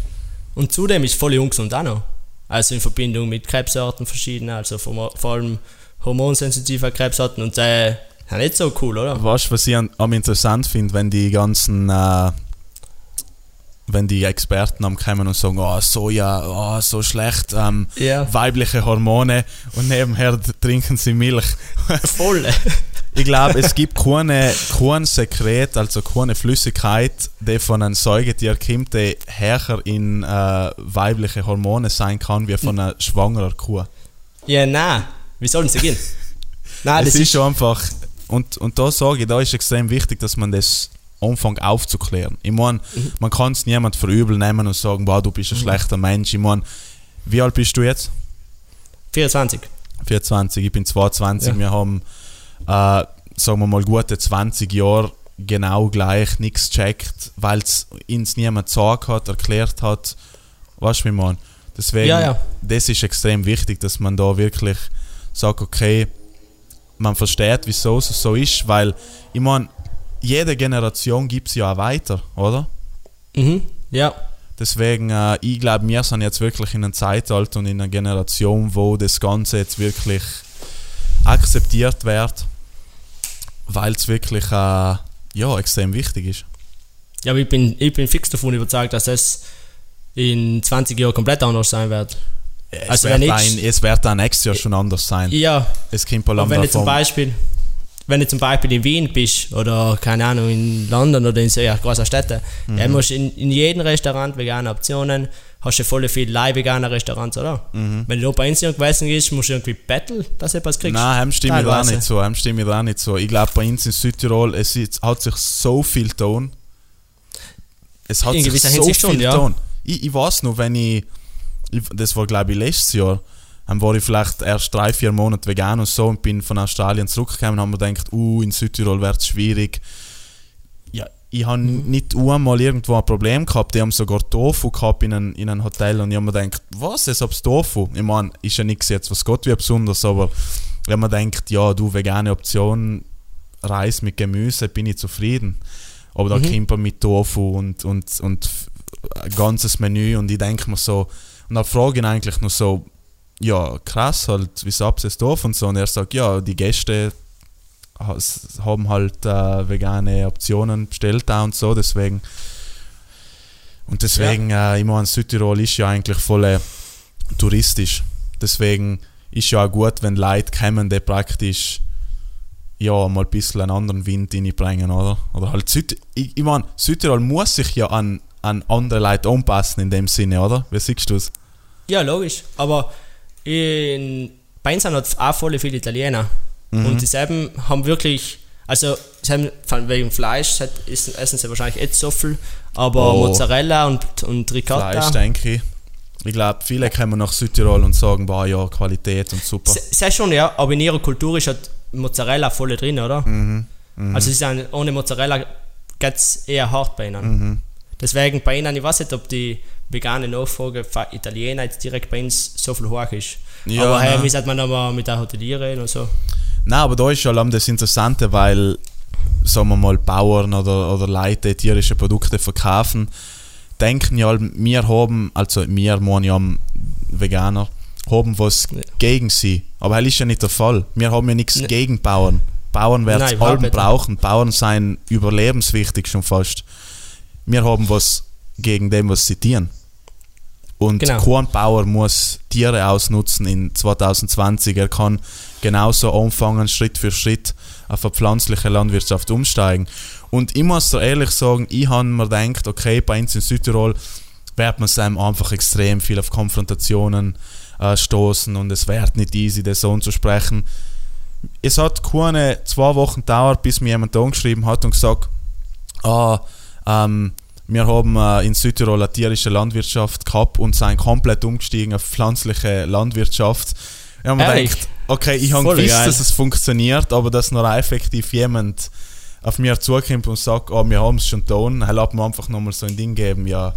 [SPEAKER 3] Und zudem ist es voll ungesund auch noch. Also in Verbindung mit Krebsarten verschiedene, also vor, vor allem hormonsensitive Krebsarten und äh, ja, nicht so cool, oder?
[SPEAKER 2] Weißt du, was ich an, am interessant finde, wenn die ganzen. Äh, wenn die Experten am kommen und sagen, oh, Soja, oh, so schlecht, ähm,
[SPEAKER 3] Ja.
[SPEAKER 2] weibliche Hormone und nebenher trinken sie Milch.
[SPEAKER 3] Voll.
[SPEAKER 2] Ich glaube, es gibt keine, kein Sekret, also keine Flüssigkeit, die von einem Säugetier kommt, die härter in äh, weibliche Hormone sein kann, wie von einer schwangeren Kuh.
[SPEAKER 3] ja, nein. Wie sollen sie gehen? Nein,
[SPEAKER 2] es
[SPEAKER 3] das
[SPEAKER 2] ist schon einfach, und, und da sage ich, da ist extrem wichtig, dass man das anfängt aufzuklären. Ich meine, man kann es niemand für übel nehmen und sagen, boah, du bist ein schlechter Mensch. Ich meine, wie alt bist du jetzt?
[SPEAKER 3] 24.
[SPEAKER 2] 24, ich bin 22.
[SPEAKER 3] Ja.
[SPEAKER 2] Wir haben, äh, sagen wir mal, gute 20 Jahre genau gleich nichts checkt, weil es uns niemand gesagt hat, erklärt hat. Weißt du, wie man? Deswegen,
[SPEAKER 3] Ja, ja.
[SPEAKER 2] das ist extrem wichtig, dass man da wirklich sagt, okay, man versteht, wieso es so ist, weil, ich meine, jede Generation gibt es ja auch weiter, oder?
[SPEAKER 3] Mhm. Ja.
[SPEAKER 2] Deswegen, äh, ich glaube, wir sind jetzt wirklich in einem Zeitalter und in einer Generation, wo das Ganze jetzt wirklich akzeptiert wird, weil es wirklich äh, ja, extrem wichtig ist.
[SPEAKER 3] Ja, aber ich bin, ich bin fix davon überzeugt, dass es in 20 Jahren komplett anders sein wird.
[SPEAKER 2] Es,
[SPEAKER 3] Also
[SPEAKER 2] wird
[SPEAKER 3] wenn
[SPEAKER 2] ein,
[SPEAKER 3] ich-
[SPEAKER 2] es wird auch nächstes Jahr schon anders sein.
[SPEAKER 3] Ja,
[SPEAKER 2] es kommt ein
[SPEAKER 3] aber wenn ich zum. Beispiel, wenn du zum Beispiel in Wien bist oder keine Ahnung in London oder in so ja, großen Städten,
[SPEAKER 2] Mhm.
[SPEAKER 3] dann musst du in, in jedem Restaurant vegane Optionen, hast du voll viele live vegane Restaurants, oder?
[SPEAKER 2] Mhm.
[SPEAKER 3] Wenn du bei uns gewesen bist, musst du irgendwie betteln, dass du etwas kriegst.
[SPEAKER 2] Nein, dem stimme ich da nicht so. Stimme ich da nicht so. Ich glaube, bei uns in Südtirol, es hat sich so viel Ton. Es hat
[SPEAKER 3] In
[SPEAKER 2] sich so
[SPEAKER 3] Hinsicht
[SPEAKER 2] viel
[SPEAKER 3] schon, ja.
[SPEAKER 2] Ton. Ich, ich weiß noch, wenn ich, ich das war glaube ich letztes Jahr, dann war ich vielleicht erst drei, vier Monate vegan und so und bin von Australien zurückgekommen und haben mir gedacht, uh, in Südtirol wird es schwierig. Ja, ich habe
[SPEAKER 3] Mhm.
[SPEAKER 2] nicht einmal irgendwo ein Problem gehabt. Die haben sogar Tofu gehabt in einem, in einem Hotel und ich habe mir gedacht, was, es hab's Tofu? Ich meine, ist ja nichts jetzt, was Gott wie besonders, aber habe mir gedacht, ja, du, vegane Option, Reis mit Gemüse, bin ich zufrieden. Aber da
[SPEAKER 3] Mhm.
[SPEAKER 2] kommt man mit Tofu und, und, und ein ganzes Menü und ich denke mir so, und dann frage ich ihn eigentlich nur so, ja, krass halt, wieso habt ihr es Tofu und so? Und er sagt, ja, die Gäste haben halt äh, vegane Optionen bestellt da und so, deswegen. Und deswegen, äh, ich meine, Südtirol ist ja eigentlich voll äh, touristisch. Deswegen ist ja auch gut, wenn Leute kommen, die praktisch ja, mal ein bisschen einen anderen Wind reinbringen, oder? Oder halt Süd ich, ich meine, Südtirol muss sich ja an, an andere Leute anpassen in dem Sinne, oder? Wie siehst du es?
[SPEAKER 3] Ja, logisch. Aber in, sind halt auch voll viele Italiener.
[SPEAKER 2] Mhm.
[SPEAKER 3] Und dieselben haben wirklich, also sie haben, wegen Fleisch hat- essen, essen sie wahrscheinlich nicht so viel, aber
[SPEAKER 2] Oh.
[SPEAKER 3] Mozzarella und, und Ricotta.
[SPEAKER 2] Fleisch, denke ich. Ich glaube, viele kommen nach Südtirol und sagen, boah, ja, Qualität und super.
[SPEAKER 3] Se- Sehr schon, ja, aber in ihrer Kultur ist halt Mozzarella voll drin, oder?
[SPEAKER 2] Mhm.
[SPEAKER 3] Also sie sind, ohne Mozzarella geht es eher hart bei ihnen. Deswegen bei ihnen, ich weiß nicht, ob die vegane Nachfrage für Italiener jetzt direkt bei uns so viel hoch ist.
[SPEAKER 2] Ja,
[SPEAKER 3] aber hey, wie sagt man aber mit der Hotelier reden und so.
[SPEAKER 2] Nein, aber da ist schon das Interessante, weil, sagen wir mal, Bauern oder, oder Leute, die tierische Produkte verkaufen, denken ja, wir haben, also wir, meine ja Veganer, haben was
[SPEAKER 3] Ja.
[SPEAKER 2] gegen sie. Aber das ist ja nicht der Fall. Wir haben ja nichts
[SPEAKER 3] Ne.
[SPEAKER 2] gegen Bauern. Bauern werden es allem brauchen. Bauern seien überlebenswichtig schon fast. Wir haben was gegen dem, was sie tieren. Und
[SPEAKER 3] Genau.
[SPEAKER 2] kein Bauer muss Tiere ausnutzen in 2020. Er kann genauso anfangen, Schritt für Schritt auf eine pflanzliche Landwirtschaft umsteigen. Und ich muss dir ehrlich sagen, ich habe mir gedacht, okay, bei uns in Südtirol wird man einem einfach extrem viel auf Konfrontationen äh, stoßen und es wird nicht easy, das so anzusprechen. Es hat keine zwei Wochen gedauert, bis mir jemand angeschrieben hat und gesagt, ah, ähm, wir haben äh, in Südtirol eine tierische Landwirtschaft gehabt und sind komplett umgestiegen auf pflanzliche Landwirtschaft. Ich habe mir gedacht, okay, ich habe gewusst,
[SPEAKER 3] geil.
[SPEAKER 2] dass es funktioniert, aber dass noch effektiv jemand auf mir zukommt und sagt, oh, wir haben es schon getan, dann hat mir einfach nochmal so ein Ding geben, ja,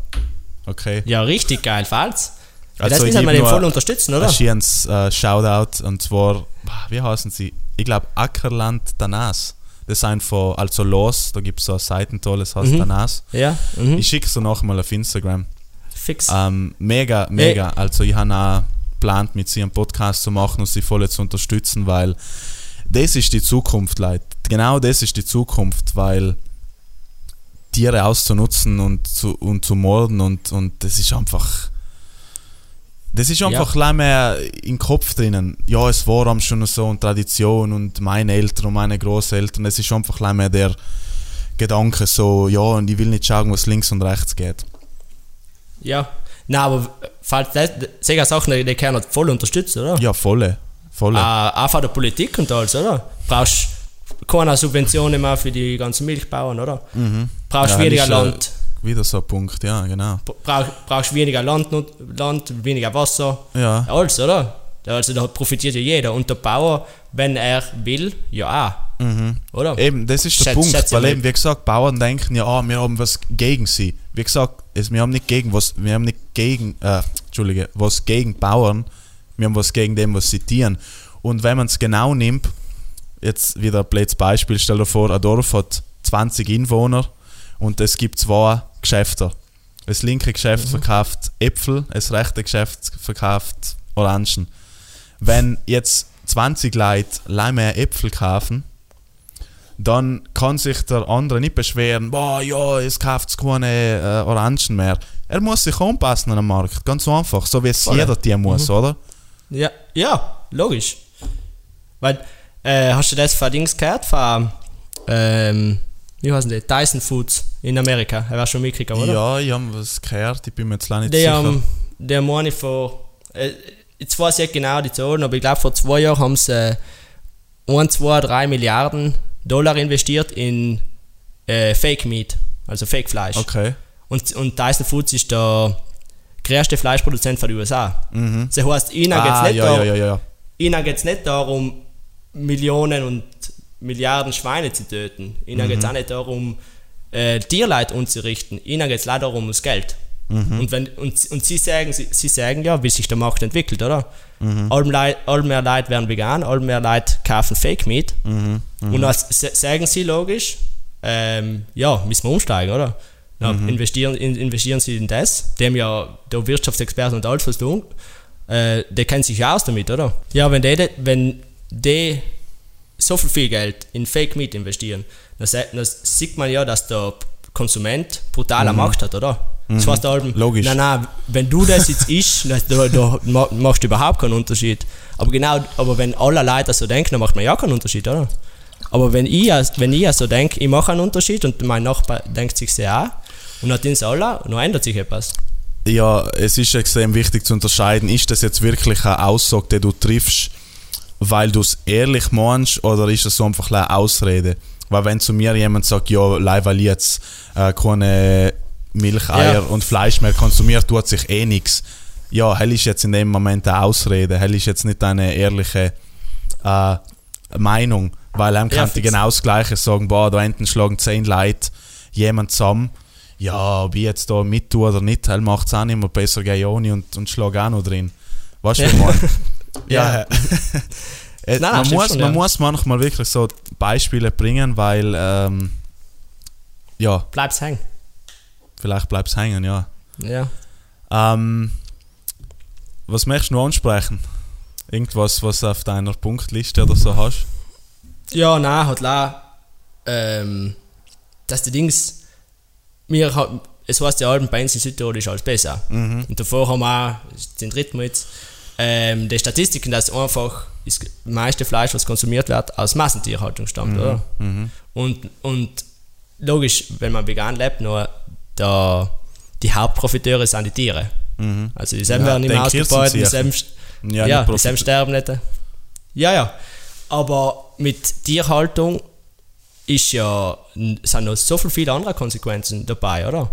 [SPEAKER 2] okay.
[SPEAKER 3] Ja, richtig geil, falls.
[SPEAKER 2] Also
[SPEAKER 3] das
[SPEAKER 2] ich
[SPEAKER 3] müssen wir den voll unterstützen, oder?
[SPEAKER 2] Ein schönes äh, Shoutout und zwar, wie heißen sie? Ich glaube Ackerland Danas. Das sind von, also Los, da gibt es so eine Seitentoll, das heißt
[SPEAKER 3] Mhm.
[SPEAKER 2] Danas.
[SPEAKER 3] Ja, mhm.
[SPEAKER 2] Ich schicke es dir nachher mal auf Instagram.
[SPEAKER 3] fix.
[SPEAKER 2] Ähm, mega, mega. Also ich habe auch geplant, mit sie einen Podcast zu machen und sie voll zu unterstützen, weil das ist die Zukunft, Leute. Genau das ist die Zukunft, weil Tiere auszunutzen und zu, und zu morden und, und das ist einfach. Das ist einfach ja. mehr im Kopf drinnen. Ja, es war am schon so eine Tradition und meine Eltern und meine Großeltern. Es ist einfach mehr der Gedanke so, ja, und ich will nicht schauen, was links und rechts geht.
[SPEAKER 3] Ja. Nein, aber falls das, solche Sachen, die können halt voll unterstützen, oder?
[SPEAKER 2] Ja, volle. volle.
[SPEAKER 3] Äh, auch von der Politik und alles, oder? Brauchst keine Subventionen mehr für die ganzen Milchbauern, oder?
[SPEAKER 2] Mhm.
[SPEAKER 3] Brauchst
[SPEAKER 2] Ja,
[SPEAKER 3] weniger
[SPEAKER 2] äh,
[SPEAKER 3] Land.
[SPEAKER 2] Wieder so ein Punkt, ja, genau.
[SPEAKER 3] Brauch, brauchst weniger Land, Land, weniger Wasser.
[SPEAKER 2] Ja.
[SPEAKER 3] Alles, oder? Also da profitiert ja jeder. Und der Bauer, wenn er will, ja auch.
[SPEAKER 2] Mhm.
[SPEAKER 3] Oder?
[SPEAKER 2] Eben, das ist der
[SPEAKER 3] Schätz-
[SPEAKER 2] Punkt, weil eben, wie gesagt, Bauern denken ja, ah, wir haben was gegen sie. Wie gesagt, es, wir haben nicht gegen was, wir haben nicht gegen, äh, Entschuldige, was gegen Bauern, wir haben was gegen dem, was sie tieren. Und wenn man es genau nimmt, jetzt wieder ein blödes Beispiel, stell dir vor, ein Dorf hat 20 Einwohner und es gibt zwei Geschäfte. Das linke Geschäft
[SPEAKER 3] Mhm.
[SPEAKER 2] verkauft Äpfel, das rechte Geschäft verkauft Orangen. Wenn jetzt 20 Leute allein mehr Äpfel kaufen, dann kann sich der andere nicht beschweren, boah, ja, es kauft keine äh, Orangen mehr. Er muss sich anpassen an den Markt, ganz einfach, so wie es
[SPEAKER 3] Voll.
[SPEAKER 2] jeder Tier muss, oder?
[SPEAKER 3] Ja, ja, logisch. Weil Äh, hast du das von Dings gehört? Von, ähm, wie heißen die? Tyson Foods in Amerika. Er war schon mitgekommen, oder?
[SPEAKER 2] Ja, ich habe was gehört, ich bin mir jetzt leider nicht
[SPEAKER 3] Die
[SPEAKER 2] sicher.
[SPEAKER 3] haben, der meine vor, äh, jetzt weiß ich nicht genau die Zahlen, aber ich glaube vor zwei Jahren haben sie äh, 1, 2, 3 Milliarden Dollar investiert in äh, Fake Meat, also Fake Fleisch.
[SPEAKER 2] okay.
[SPEAKER 3] Und, und Tyson Foods ist der größte Fleischproduzent von den USA. Das heißt, ihnen geht es
[SPEAKER 2] Ah,
[SPEAKER 3] nicht,
[SPEAKER 2] ja,
[SPEAKER 3] darum-
[SPEAKER 2] ja, ja, ja.
[SPEAKER 3] nicht darum, Millionen und Milliarden Schweine zu töten. Ihnen geht es auch nicht darum, äh, Tierleid umzurichten. Ihnen geht es leider darum, ums Geld. Und, wenn, und, und sie, sagen, sie, sie sagen ja, wie sich der Markt entwickelt, oder? All, Leid, all mehr Leute werden vegan, all mehr Leute kaufen Fake Meat. Und dann sagen sie logisch, ähm, ja, müssen wir umsteigen, oder? Dann investieren, in, investieren sie in das, dem ja der Wirtschaftsexperten und alles was tun, äh, der kennt sich ja aus damit, oder? Ja, wenn die, wenn die so viel, viel Geld in Fake Meat investieren, dann, sieht man ja, dass der Konsument brutale Macht hat, oder? Das heißt halt,
[SPEAKER 2] Logisch.
[SPEAKER 3] Nein, nein, wenn du das jetzt isst, dann, da, da ma- machst du überhaupt keinen Unterschied. Aber genau, aber wenn alle Leute so denken, dann macht man ja keinen Unterschied, oder? Aber wenn ich, ja- wenn ich so denke, ich mache einen Unterschied und mein Nachbar denkt sich sehr auch, und dann sind alle, dann ändert sich etwas.
[SPEAKER 2] Ja, es ist extrem wichtig zu unterscheiden, ist das jetzt wirklich eine Aussage, die du triffst, weil du es ehrlich meinst, oder ist das so einfach eine Ausrede? Weil wenn zu mir jemand sagt, ja, ich jetzt äh, keine Milch, Eier
[SPEAKER 3] Ja.
[SPEAKER 2] und Fleisch mehr konsumiert, tut sich eh nichts. Ja, hell ist jetzt in dem Moment eine Ausrede, hell ist jetzt nicht eine ehrliche äh, Meinung, weil einem
[SPEAKER 3] Ja,
[SPEAKER 2] könnte
[SPEAKER 3] fix.
[SPEAKER 2] genau das Gleiche sagen, boah, da hinten schlagen zehn Leute jemand zusammen, ja, ob ich jetzt da mit tue oder nicht, hell macht es auch nicht mehr besser, gehe ich ohne und, und schlag auch noch drin. Weißt du, ich meine? ja. Äh,
[SPEAKER 3] Nein,
[SPEAKER 2] man, muss,
[SPEAKER 3] schon,
[SPEAKER 2] man
[SPEAKER 3] ja.
[SPEAKER 2] muss manchmal wirklich so Beispiele bringen, weil, ähm, ja,
[SPEAKER 3] Bleib's hängen.
[SPEAKER 2] vielleicht bleibt es hängen, ja.
[SPEAKER 3] Ja.
[SPEAKER 2] Ähm, was möchtest du noch ansprechen? Irgendwas, was du auf deiner Punktliste oder so hast?
[SPEAKER 3] Ja, nein, hat la, ähm, dass die Dings, wir haben, es heißt ja, bei uns in Südtirol ist alles besser. Und davor haben wir auch, den dritten Mal jetzt, ähm, die Statistiken, dass einfach das meiste Fleisch, was konsumiert wird, aus Massentierhaltung stammt, oder? Und, und logisch, wenn man vegan lebt, nur der, die Hauptprofiteure sind die Tiere. Also die selben
[SPEAKER 2] Ja,
[SPEAKER 3] werden immer
[SPEAKER 2] den Kirchen
[SPEAKER 3] ausgebeutet, die
[SPEAKER 2] sicher.
[SPEAKER 3] selben,
[SPEAKER 2] Ja,
[SPEAKER 3] ja,
[SPEAKER 2] nicht
[SPEAKER 3] die selben
[SPEAKER 2] Profit-
[SPEAKER 3] sterben nicht. Ja, ja. Aber mit Tierhaltung ist ja, sind noch so viele, viele andere Konsequenzen dabei, oder?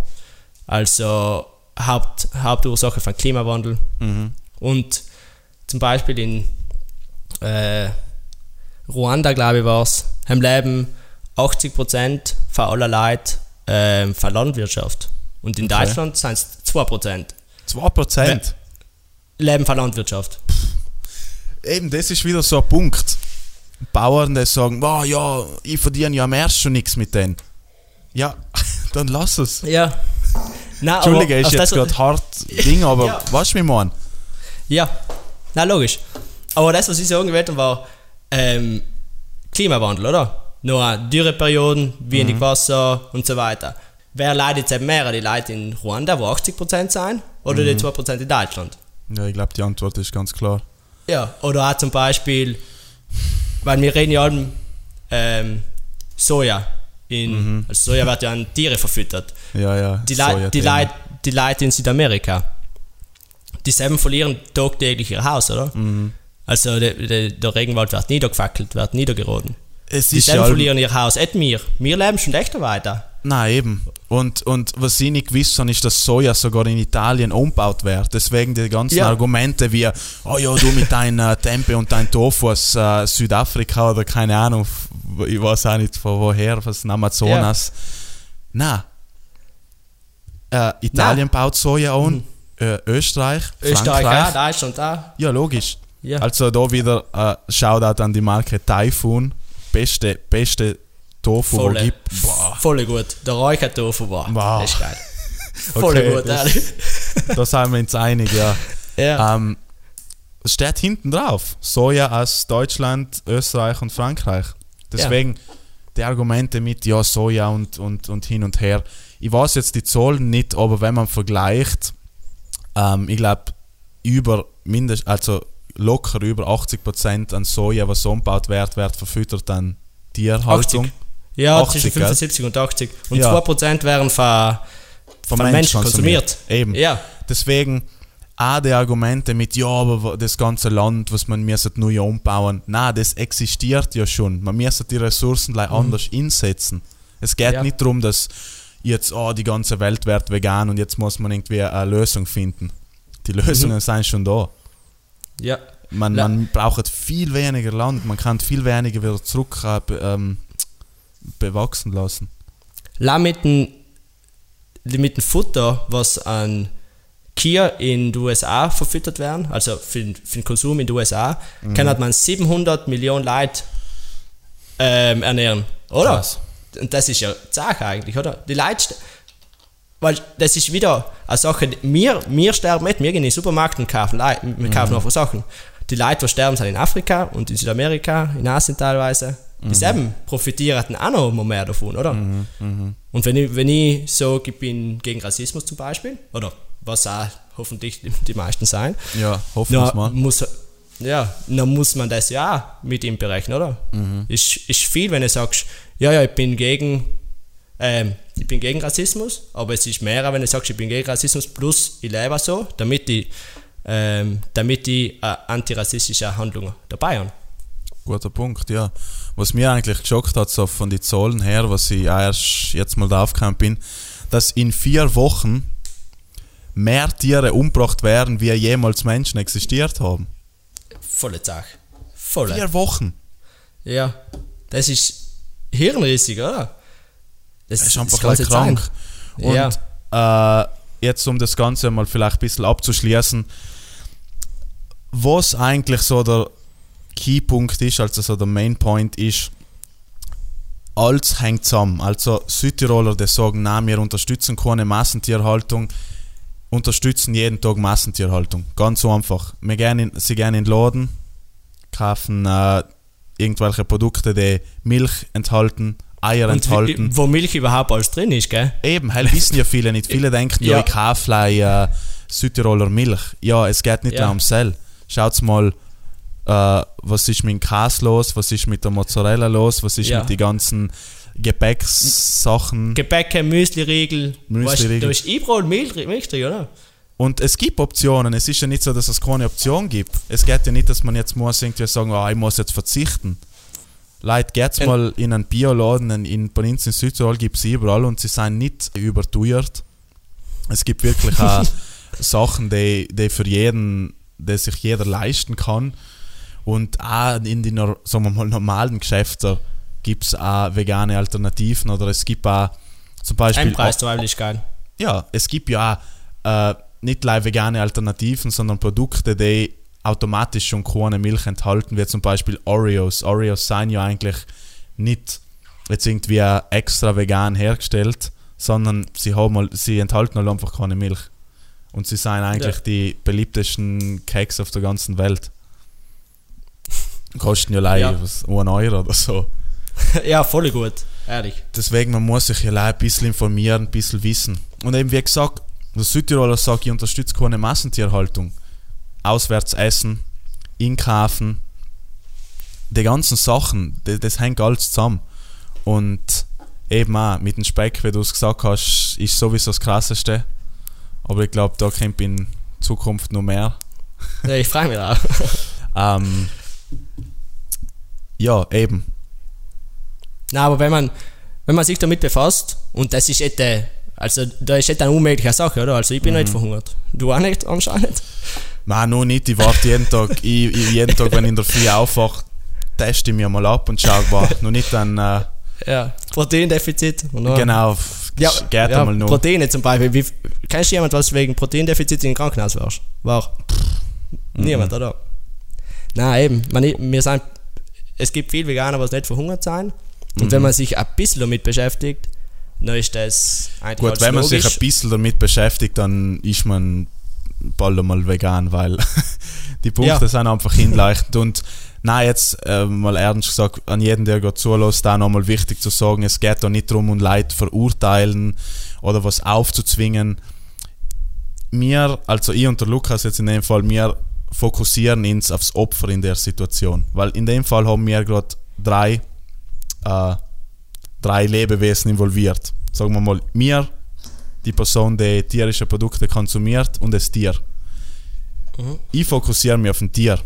[SPEAKER 3] Also Haupt, Hauptursache von Klimawandel. Und zum Beispiel in äh, Ruanda, glaube ich, war es, haben leben 80% von aller Leute ähm, von Landwirtschaft. Und in
[SPEAKER 2] Okay.
[SPEAKER 3] Deutschland sind es 2%.
[SPEAKER 2] 2%?
[SPEAKER 3] Leben von Landwirtschaft.
[SPEAKER 2] Eben, das ist wieder so ein Punkt. Bauern, die sagen, oh, ja, ich verdiene ja am ersten schon nichts mit denen. Ja, dann lass es.
[SPEAKER 3] Ja. Nein,
[SPEAKER 2] Entschuldige,
[SPEAKER 3] aber
[SPEAKER 2] ist jetzt gerade hart Ding, aber
[SPEAKER 3] Ja.
[SPEAKER 2] weißt du, wie ich meine?
[SPEAKER 3] Ja, na logisch. Aber das, was ich sagen wollte, war ähm, Klimawandel, oder? Nur Dürreperioden, wenig Wasser und so weiter. Wer leidet jetzt mehr? Die Leute in Ruanda, wo 80% sein, oder die 2% in Deutschland?
[SPEAKER 2] Ja, ich glaube, die Antwort ist ganz klar.
[SPEAKER 3] Ja, oder auch zum Beispiel, weil wir reden ja allem ähm, Soja. In, also Soja wird ja an Tiere verfüttert.
[SPEAKER 2] Ja, ja.
[SPEAKER 3] Die, Lei die. Leute, die Leute in Südamerika, die selben verlieren tagtäglich ihr Haus, oder?
[SPEAKER 2] Mhm.
[SPEAKER 3] Also der, der, der Regenwald wird niedergefackelt, wird niedergeroden.
[SPEAKER 2] Es
[SPEAKER 3] Die
[SPEAKER 2] ist ja
[SPEAKER 3] verlieren ihr Haus, nicht wir. Wir leben schon echt weiter.
[SPEAKER 2] Nein, eben. Und, und was ich nicht habe, ist, dass Soja sogar in Italien umgebaut wird. Deswegen die ganzen
[SPEAKER 3] Ja.
[SPEAKER 2] Argumente wie, oh ja, du mit deinem Tempe und deinem Tofu aus äh, Südafrika oder keine Ahnung, ich weiß auch nicht von woher, was in Amazonas. Nein. Äh, Italien baut Soja an, äh, Österreich,
[SPEAKER 3] Mhm. Österreich
[SPEAKER 2] Frankreich.
[SPEAKER 3] auch, Deutschland auch.
[SPEAKER 2] Ja, logisch.
[SPEAKER 3] Ja.
[SPEAKER 2] Also da wieder äh, Shoutout an die Marke Typhoon. Beste, beste Tofu, wo
[SPEAKER 3] Volle,
[SPEAKER 2] gibt. Boah.
[SPEAKER 3] voll gut. Der Räuchertofu war.
[SPEAKER 2] Wow.
[SPEAKER 3] Das ist geil. Voll
[SPEAKER 2] Okay,
[SPEAKER 3] gut,
[SPEAKER 2] das-
[SPEAKER 3] ehrlich.
[SPEAKER 2] Da sind wir uns einig, ja.
[SPEAKER 3] Ja.
[SPEAKER 2] Ähm, es steht hinten drauf. Soja aus Deutschland, Österreich und Frankreich. Deswegen die Argumente mit ja, Soja und, und, und hin und her. Ich weiß jetzt die Zahlen nicht, aber wenn man vergleicht, ähm, ich glaube, über mindest, also locker über 80% an Soja, was so umgebaut wird, wird verfüttert an Tierhaltung.
[SPEAKER 3] 80. Ja,
[SPEAKER 2] 80,
[SPEAKER 3] zwischen
[SPEAKER 2] gell?
[SPEAKER 3] 75 und 80. Und
[SPEAKER 2] Ja.
[SPEAKER 3] 2% werden von, von
[SPEAKER 2] Mensch
[SPEAKER 3] Menschen
[SPEAKER 2] konsumiert. Eben.
[SPEAKER 3] Ja,
[SPEAKER 2] Deswegen auch die Argumente mit, ja, aber das ganze Land, was man müssen neu umbauen, nein, das existiert ja schon. Man müsste die Ressourcen gleich anders einsetzen. Es geht
[SPEAKER 3] Mhm. Ja.
[SPEAKER 2] nicht darum, dass jetzt, oh, die ganze Welt wird vegan und jetzt muss man irgendwie eine Lösung finden. Die Lösungen sind schon da.
[SPEAKER 3] Ja.
[SPEAKER 2] Man,
[SPEAKER 3] La-
[SPEAKER 2] man braucht viel weniger Land, man kann viel weniger wieder zurück äh, ähm, bewachsen lassen.
[SPEAKER 3] La mit dem, mit dem Futter, was an Kier in den USA verfüttert werden, also für, den- für den Konsum in den USA,
[SPEAKER 2] Mhm.
[SPEAKER 3] kann man 700 Millionen Leute ähm, ernähren, oder?
[SPEAKER 2] Krass.
[SPEAKER 3] Und das ist ja die Sache eigentlich, oder? Die Leute, weil das ist wieder eine Sache, wir, wir sterben nicht, wir gehen in den Supermarkt und kaufen, Lei- wir kaufen
[SPEAKER 2] Mhm.
[SPEAKER 3] einfach Sachen. Die Leute, die sterben, sind in Afrika und in Südamerika, in Asien teilweise.
[SPEAKER 2] Mhm.
[SPEAKER 3] Dieselben profitieren dann auch noch mal mehr davon, oder? Und wenn ich, wenn ich ich bin gegen Rassismus zum Beispiel, oder was auch hoffentlich die, meisten sein,
[SPEAKER 2] Ja, hoffen wir
[SPEAKER 3] na,
[SPEAKER 2] mal.
[SPEAKER 3] muss, ja, dann muss man das ja mit ihm berechnen, oder?
[SPEAKER 2] Mhm.
[SPEAKER 3] Ist, ist viel, wenn du sagst, ja, ja, ich bin gegen, ähm, ich bin gegen Rassismus, aber es ist mehr, wenn du sagst, ich bin gegen Rassismus plus ich lebe so, damit ich, ähm, damit ich äh, antirassistische Handlungen dabei habe.
[SPEAKER 2] Guter Punkt, ja. Was mir eigentlich geschockt hat, so von den Zahlen her, was ich auch erst jetzt mal draufgekommen bin, dass in vier Wochen mehr Tiere umgebracht werden, wie jemals Menschen existiert haben.
[SPEAKER 3] Volle Sache. Volle.
[SPEAKER 2] Vier Wochen.
[SPEAKER 3] Ja, das ist hirnrissig, oder?
[SPEAKER 2] Das ist einfach
[SPEAKER 3] nicht sein.
[SPEAKER 2] krank. Und äh, jetzt, um das Ganze mal vielleicht ein bisschen abzuschließen, was eigentlich so der Keypunkt ist, also so der Mainpoint ist, alles hängt zusammen. Also Südtiroler, die sagen, nein, wir unterstützen keine Massentierhaltung, unterstützen jeden Tag Massentierhaltung. Ganz so einfach. Wir gehen in, sie gehen in den Laden, kaufen äh, irgendwelche Produkte, die Milch enthalten, Eier enthalten.
[SPEAKER 3] wie, wo Milch überhaupt alles drin ist, gell?
[SPEAKER 2] Eben, halt wissen ja viele nicht. Viele denken, ja,
[SPEAKER 3] Ja.
[SPEAKER 2] ich kaufe äh, Südtiroler Milch. Ja, es geht nicht
[SPEAKER 3] Ja.
[SPEAKER 2] um Sell. Schaut mal, äh, was ist mit dem Käse los, was ist mit der Mozzarella los, was ist
[SPEAKER 3] Ja.
[SPEAKER 2] mit den ganzen Gepäckssachen.
[SPEAKER 3] Gebäcke, Müsli-Riegel.
[SPEAKER 2] Müsli-Riegel.
[SPEAKER 3] Da ist überall Milch, Milch drin, oder?
[SPEAKER 2] Und es gibt Optionen. Es ist ja nicht so, dass es keine Option gibt. Es geht ja nicht, dass man jetzt muss irgendwie sagen, ah, ich muss jetzt verzichten. Leute, geht's
[SPEAKER 3] Ähm.
[SPEAKER 2] mal in einen Bioladen in, in uns in Südtirol, gibt es überall und sie sind nicht überteuert. Es gibt wirklich auch Sachen, die, die für jeden, die sich jeder leisten kann. Und auch in den sagen wir mal, normalen Geschäften gibt es auch vegane Alternativen oder es gibt auch zum Beispiel
[SPEAKER 3] geil.
[SPEAKER 2] ja, es gibt ja auch, äh, nicht gleich vegane Alternativen, sondern Produkte, die automatisch schon keine Milch enthalten, wie zum Beispiel Oreos. Oreos sind ja eigentlich nicht jetzt irgendwie extra vegan hergestellt, sondern sie, haben mal, sie enthalten halt einfach keine Milch. Und sie sind eigentlich
[SPEAKER 3] Ja.
[SPEAKER 2] die beliebtesten Cakes auf der ganzen Welt. Kosten ja leider
[SPEAKER 3] Ja.
[SPEAKER 2] was, 1 Euro oder so.
[SPEAKER 3] ja, voll gut. Ehrlich.
[SPEAKER 2] Deswegen, man muss sich ja leider ein bisschen informieren, ein bisschen wissen. Und eben wie gesagt, der Südtiroler sagt, ich unterstütze keine Massentierhaltung. Auswärts essen, einkaufen, die ganzen Sachen, das, das hängt alles zusammen. Und eben auch mit dem Speck, wie du es gesagt hast, ist sowieso das Krasseste. Aber ich glaube, da kommt in Zukunft noch mehr.
[SPEAKER 3] Ja, ich frage mich auch.
[SPEAKER 2] Ähm, ja, eben.
[SPEAKER 3] Nein, aber wenn man, wenn man sich damit befasst, und das ist etwa, also da ist etwa eine unmögliche Sache, oder? Also ich bin
[SPEAKER 2] Mhm.
[SPEAKER 3] nicht verhungert. Du auch nicht anscheinend.
[SPEAKER 2] Nein, noch nicht. Ich warte jeden Tag, ich, ich, jeden Tag, wenn ich in der Früh aufwache, teste ich mir mal ab und schaue, wow, noch nicht dann, äh,
[SPEAKER 3] Ja. Proteindefizit. Dann-
[SPEAKER 2] genau,
[SPEAKER 3] Ja,
[SPEAKER 2] geht
[SPEAKER 3] ja
[SPEAKER 2] einmal noch.
[SPEAKER 3] Proteine zum Beispiel. Wie, kennst du jemand, was wegen Proteindefizit in den Krankenhaus warst? War? Niemand, oder? Nein, eben. Man, wir sind, es gibt viele Veganer, die nicht verhungert sind. Und
[SPEAKER 2] Mhm.
[SPEAKER 3] wenn man sich ein bisschen damit beschäftigt, dann ist das eigentlich
[SPEAKER 2] Gut, wenn man
[SPEAKER 3] logisch.
[SPEAKER 2] sich ein bisschen damit beschäftigt, dann ist man bald einmal vegan, weil die Punkte
[SPEAKER 3] Ja.
[SPEAKER 2] sind einfach hinleichtend. Und nein, jetzt äh, mal ernst gesagt, an jeden, der gerade zulässt, da nochmal wichtig zu sagen, es geht da nicht darum, um Leute verurteilen oder was aufzuzwingen. Mir, also ich und der Lukas jetzt in dem Fall, wir fokussieren uns aufs Opfer in der Situation. Weil in dem Fall haben wir gerade drei, äh, drei Lebewesen involviert. Sagen wir mal, mir, die Person, die tierische Produkte konsumiert und das Tier.
[SPEAKER 3] Mhm.
[SPEAKER 2] Ich fokussiere mich auf ein Tier.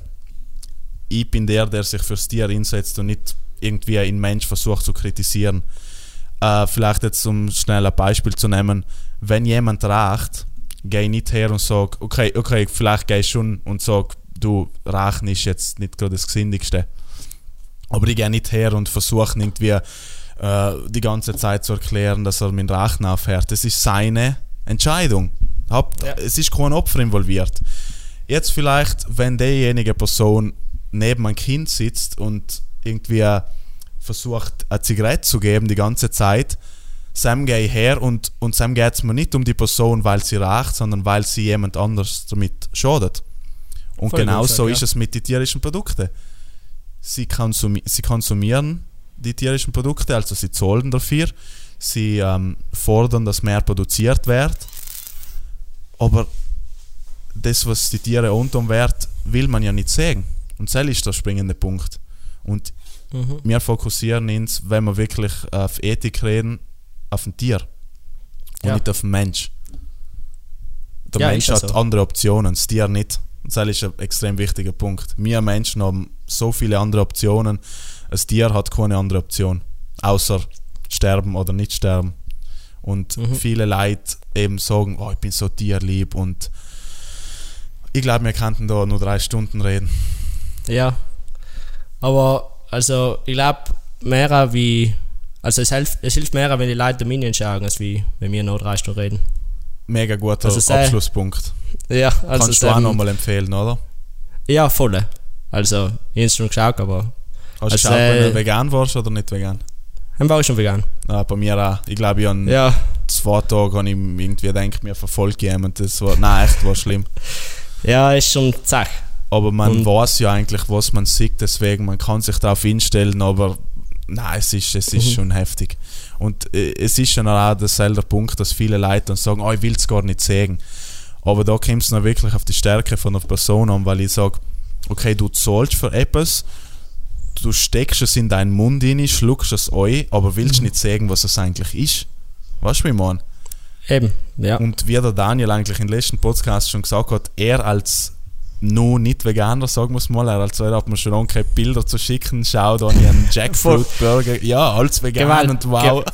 [SPEAKER 2] Ich bin der, der sich fürs Tier einsetzt und nicht irgendwie einen Mensch versucht zu kritisieren. Äh, vielleicht jetzt, um schnell ein Beispiel zu nehmen, wenn jemand raucht, gehe ich nicht her und sage, okay, okay, vielleicht gehe ich schon und sage, du, Rauchen ist jetzt nicht gerade das Gesündigste. Aber ich gehe nicht her und versuche irgendwie äh, die ganze Zeit zu erklären, dass er mit Rauchen aufhört. Das ist seine Entscheidung. Hab,
[SPEAKER 3] Ja.
[SPEAKER 2] Es ist kein Opfer involviert. Jetzt vielleicht, wenn diejenige Person neben einem Kind sitzt und irgendwie versucht, eine Zigarette zu geben die ganze Zeit, Sam gehe ich her und, und Sam geht es mir nicht um die Person, weil sie raucht, sondern weil sie jemand anders damit schadet. Und
[SPEAKER 3] Voll
[SPEAKER 2] genau so
[SPEAKER 3] ja.
[SPEAKER 2] ist es mit den tierischen Produkten. Sie, konsumi sie konsumieren die tierischen Produkte, also sie zahlen dafür, sie ähm, fordern, dass mehr produziert wird, aber das, was die Tiere unten wird, will man ja nicht sehen. Und das ist der springende Punkt. Und
[SPEAKER 3] Mhm.
[SPEAKER 2] wir fokussieren uns, wenn wir wirklich auf Ethik reden, auf ein Tier und
[SPEAKER 3] Ja.
[SPEAKER 2] nicht auf den Mensch. Der
[SPEAKER 3] Ja,
[SPEAKER 2] Mensch hat
[SPEAKER 3] so.
[SPEAKER 2] andere Optionen, das Tier nicht. Und das ist ein extrem wichtiger Punkt. Wir Menschen haben so viele andere Optionen, ein Tier hat keine andere Option, außer sterben oder nicht sterben. Und
[SPEAKER 3] Mhm.
[SPEAKER 2] viele Leute eben sagen, oh, ich bin so tierlieb und ich glaube, wir könnten da nur drei Stunden reden.
[SPEAKER 3] Ja. Aber, also, ich glaube, mehr wie. Also, es hilft, es hilft mehr, wenn die Leute Dominion schauen, als wie, wenn wir noch drei Stunden reden.
[SPEAKER 2] Mega guter
[SPEAKER 3] Also sehr-
[SPEAKER 2] Abschlusspunkt.
[SPEAKER 3] Ja, also.
[SPEAKER 2] Kannst du auch nochmal empfehlen, oder?
[SPEAKER 3] Ja, voll. Also, ich habe es schon geschaut, aber.
[SPEAKER 2] Hast du
[SPEAKER 3] Also,
[SPEAKER 2] geschaut, wenn
[SPEAKER 3] äh,
[SPEAKER 2] du vegan warst oder nicht vegan?
[SPEAKER 3] Dann war ich schon vegan.
[SPEAKER 2] Ah, bei mir auch. Ich glaube, ich habe
[SPEAKER 3] Ja.
[SPEAKER 2] zwei Tage habe ich irgendwie gedacht, mir verfolgt jemand. Das war, nein, echt war schlimm.
[SPEAKER 3] Ja, ist schon zach.
[SPEAKER 2] Aber man
[SPEAKER 3] Und-
[SPEAKER 2] weiß ja eigentlich, was man sieht, deswegen man kann sich darauf einstellen, aber nein, es ist, es ist
[SPEAKER 3] Mhm.
[SPEAKER 2] schon heftig. Und äh, es ist schon auch derselbe Punkt, dass viele Leute dann sagen, oh, ich will es gar nicht sehen. Aber da kommt es dann wirklich auf die Stärke von der Person an, weil ich sage, okay, du zahlst für etwas, du steckst es in deinen Mund rein, schluckst es ein, aber willst
[SPEAKER 3] Mhm.
[SPEAKER 2] nicht sagen, was es eigentlich ist. Weißt du, wie ich meine?
[SPEAKER 3] Eben, ja.
[SPEAKER 2] Und wie der Daniel eigentlich im letzten Podcast schon gesagt hat, er als nur nicht Veganer, sagen wir es mal, er als er hat mir schon angehört, Bilder zu schicken, schau da einen Jackfruit Burger, ja, als vegan
[SPEAKER 3] Gewalt-
[SPEAKER 2] und wow.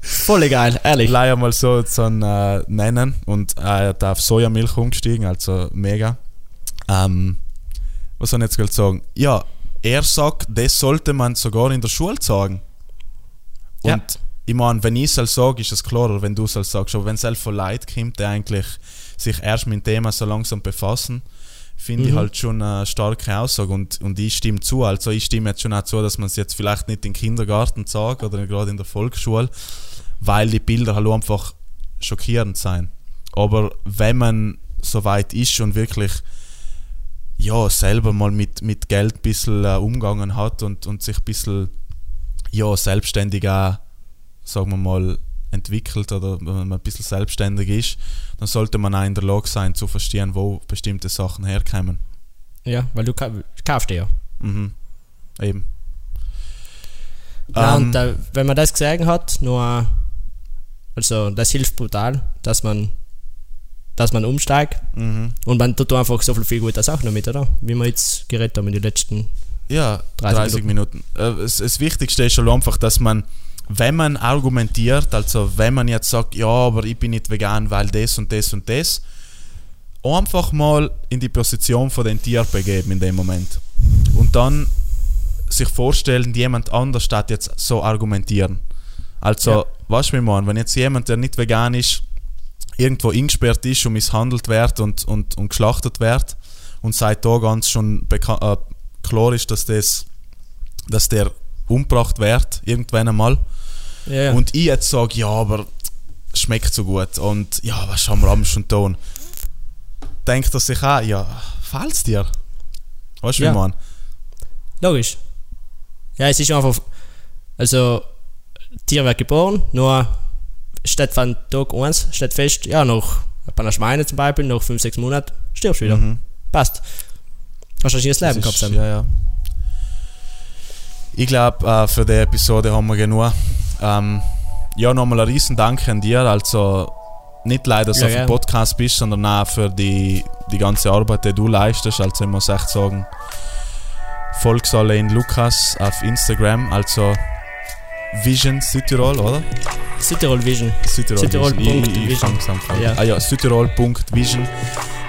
[SPEAKER 3] Voll geil, ehrlich.
[SPEAKER 2] Leider mal so zu äh, nennen und er hat auf Sojamilch umgestiegen, also mega. Ähm, was soll ich jetzt gerade sagen? Ja, er sagt, das sollte man sogar in der Schule sagen. Und
[SPEAKER 3] Ja.
[SPEAKER 2] ich meine, wenn ich es sage, ist es klarer, wenn du es sagst. Aber wenn es von Leuten kommt, die eigentlich sich erst mit dem Thema so langsam befassen, finde ich
[SPEAKER 3] Mhm.
[SPEAKER 2] halt schon eine starke Aussage und, und ich stimme zu. Also ich stimme jetzt schon auch zu, dass man es jetzt vielleicht nicht im Kindergarten sagt oder gerade in der Volksschule, weil die Bilder halt einfach schockierend sein. Aber wenn man so weit ist und wirklich ja, selber mal mit, mit Geld ein bisschen äh, umgegangen hat und, und sich ein bisschen ja, selbstständig auch, sagen wir mal, entwickelt oder wenn man ein bisschen selbstständig ist, dann sollte man auch in der Lage sein zu verstehen, wo bestimmte Sachen herkommen.
[SPEAKER 3] Ja, weil du ka- kaufst ja.
[SPEAKER 2] Mhm. Eben.
[SPEAKER 3] Ja,
[SPEAKER 2] Ähm,
[SPEAKER 3] und äh, wenn man das gesehen hat, nur, also das hilft brutal, dass man, dass man umsteigt
[SPEAKER 2] mhm.
[SPEAKER 3] und man tut einfach so viel, viel gute Sachen damit, oder? Wie wir jetzt geredet haben in den letzten.
[SPEAKER 2] Ja,
[SPEAKER 3] 30
[SPEAKER 2] 30, Minuten. Äh, es, das Wichtigste ist schon einfach, dass man, wenn man argumentiert, also wenn man jetzt sagt, ja, aber ich bin nicht vegan, weil das und das und das, einfach mal in die Position von den Tier begeben in dem Moment. Und dann sich vorstellen, jemand anders statt jetzt so argumentieren. Also,
[SPEAKER 3] Ja.
[SPEAKER 2] weißt du, wie man, wenn jetzt jemand, der nicht vegan ist, irgendwo eingesperrt ist und misshandelt wird und, und, und geschlachtet wird und seit da ganz schon äh, klar ist, dass, das, dass der umgebracht wird, irgendwann einmal.
[SPEAKER 3] Ja.
[SPEAKER 2] Und ich jetzt sage, ja, aber schmeckt so gut und ja, was haben wir am schon tun? Denkt er sich auch, ja, fällt's dir? Weißt du,
[SPEAKER 3] Ja.
[SPEAKER 2] wie man?
[SPEAKER 3] Logisch. Ja, es ist einfach. Also, Tier wird geboren, nur steht von Tag 1 steht fest, ja, nach bei einer Schweine zum Beispiel, nach 5, 6 Monaten stirbst du wieder.
[SPEAKER 2] Mhm.
[SPEAKER 3] Passt. Hast du ein schönes Leben gehabt,
[SPEAKER 2] ist-? Ja, ja. Ich glaube, äh, für die Episode haben wir genug. Ähm, ja, nochmal ein riesen Dank an dir. Also nicht leider, dass
[SPEAKER 3] Ja,
[SPEAKER 2] du auf dem. Podcast bist, sondern auch für die, die ganze Arbeit, die du leistest. Also ich muss echt sagen, folgst alle in Lukas auf Instagram, also Vision Südtirol, oder?
[SPEAKER 3] Südtirol Vision.
[SPEAKER 2] Südtirol.
[SPEAKER 3] Südtirol
[SPEAKER 2] Vision.
[SPEAKER 3] Punkt
[SPEAKER 2] Ich, ich
[SPEAKER 3] Vision.
[SPEAKER 2] fang's einfach an.
[SPEAKER 3] Ja.
[SPEAKER 2] Ah ja, Südtirol.vision.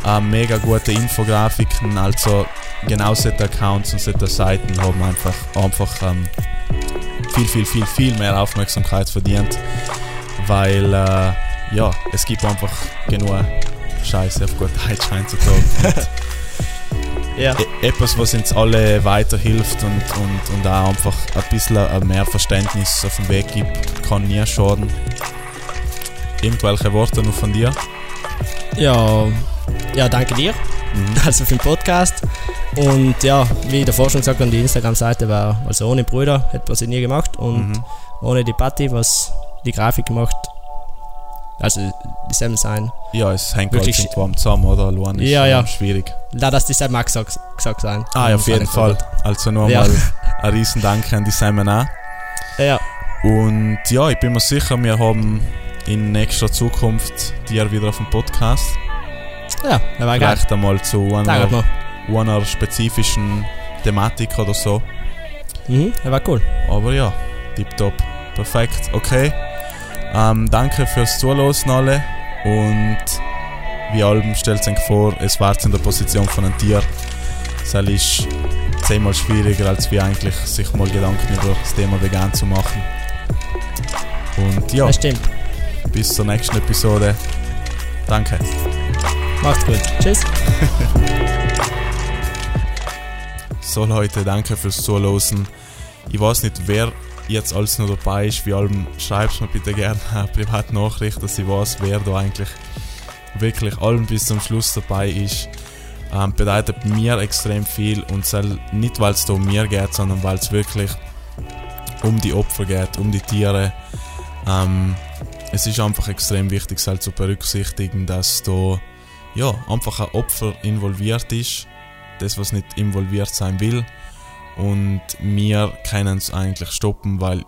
[SPEAKER 2] Äh, mega gute Infografiken, also genau solche Accounts und solche Seiten haben einfach, einfach ähm, viel, viel, viel, viel mehr Aufmerksamkeit verdient, weil äh, ja, es gibt einfach genug Scheiße auf gut Deutsch heutzutage.
[SPEAKER 3] Ja.
[SPEAKER 2] E- etwas, was uns alle weiterhilft und, und, und auch einfach ein bisschen äh, mehr Verständnis auf den Weg gibt, kann nie schaden. Irgendwelche Worte noch von dir?
[SPEAKER 3] Ja, ja, danke dir. Also für den Podcast. Und ja, wie davor schon gesagt habe, die Instagram-Seite war, also ohne Brüder hätte man sie nie gemacht und
[SPEAKER 2] Mhm.
[SPEAKER 3] ohne die Patti, was die Grafik macht, also die Sam sein.
[SPEAKER 2] Ja, es hängt
[SPEAKER 3] Wirklich
[SPEAKER 2] halt irgendwo zusammen, oder? Luan ist
[SPEAKER 3] Ja, ja.
[SPEAKER 2] schwierig.
[SPEAKER 3] Da das die Sam auch gesagt, gesagt sein.
[SPEAKER 2] Ah, ja, auf jeden Fall.
[SPEAKER 3] gut.
[SPEAKER 2] Also nochmal
[SPEAKER 3] Ja.
[SPEAKER 2] ein riesen Dank an die Simon auch.
[SPEAKER 3] Ja,
[SPEAKER 2] Und ja, ich bin mir sicher, wir haben in nächster Zukunft dir wieder auf dem Podcast.
[SPEAKER 3] ja, das war geil.
[SPEAKER 2] Vielleicht einmal zu einer, einer spezifischen Thematik oder so.
[SPEAKER 3] Mhm, das war cool.
[SPEAKER 2] Aber ja, tipptopp. Perfekt. Okay. Ähm, danke fürs Zuhören alle. Und wie allem stellt sich vor, es war in der Position von einem Tier. Es ist zehnmal schwieriger, als wie eigentlich sich mal Gedanken über das Thema vegan zu machen. Und ja,
[SPEAKER 3] Das stimmt.
[SPEAKER 2] bis zur nächsten Episode. Danke.
[SPEAKER 3] Macht's gut. Tschüss.
[SPEAKER 2] So Leute, danke fürs Zuhören. Ich weiß nicht, wer jetzt alles noch dabei ist. Wie allem schreibt mir bitte gerne eine Privatnachricht, dass ich weiß, wer da eigentlich wirklich allem bis zum Schluss dabei ist. Ähm, bedeutet mir extrem viel und soll nicht, weil es da um mir geht, sondern weil es wirklich um die Opfer geht, um die Tiere. Ähm, es ist einfach extrem wichtig, halt zu berücksichtigen, dass da ja, einfach ein Opfer involviert ist das, was nicht involviert sein will. Und wir können es eigentlich stoppen, weil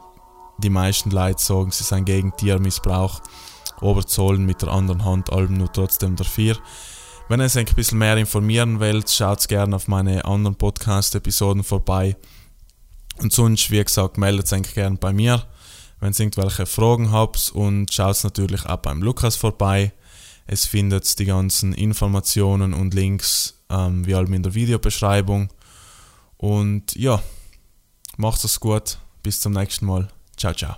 [SPEAKER 2] die meisten Leute sagen, sie sind gegen Tiermissbrauch, aber zahlen mit der anderen Hand allem nur trotzdem dafür. Wenn ihr euch ein bisschen mehr informieren wollt, schaut gerne auf meine anderen Podcast-Episoden vorbei. Und sonst, wie gesagt, meldet euch gerne bei mir, wenn ihr irgendwelche Fragen habt und schaut natürlich auch beim Lukas vorbei. Es findet die ganzen Informationen und Links ähm, wie allem in der Videobeschreibung. Und ja, macht es gut. Bis zum nächsten Mal. Ciao, ciao.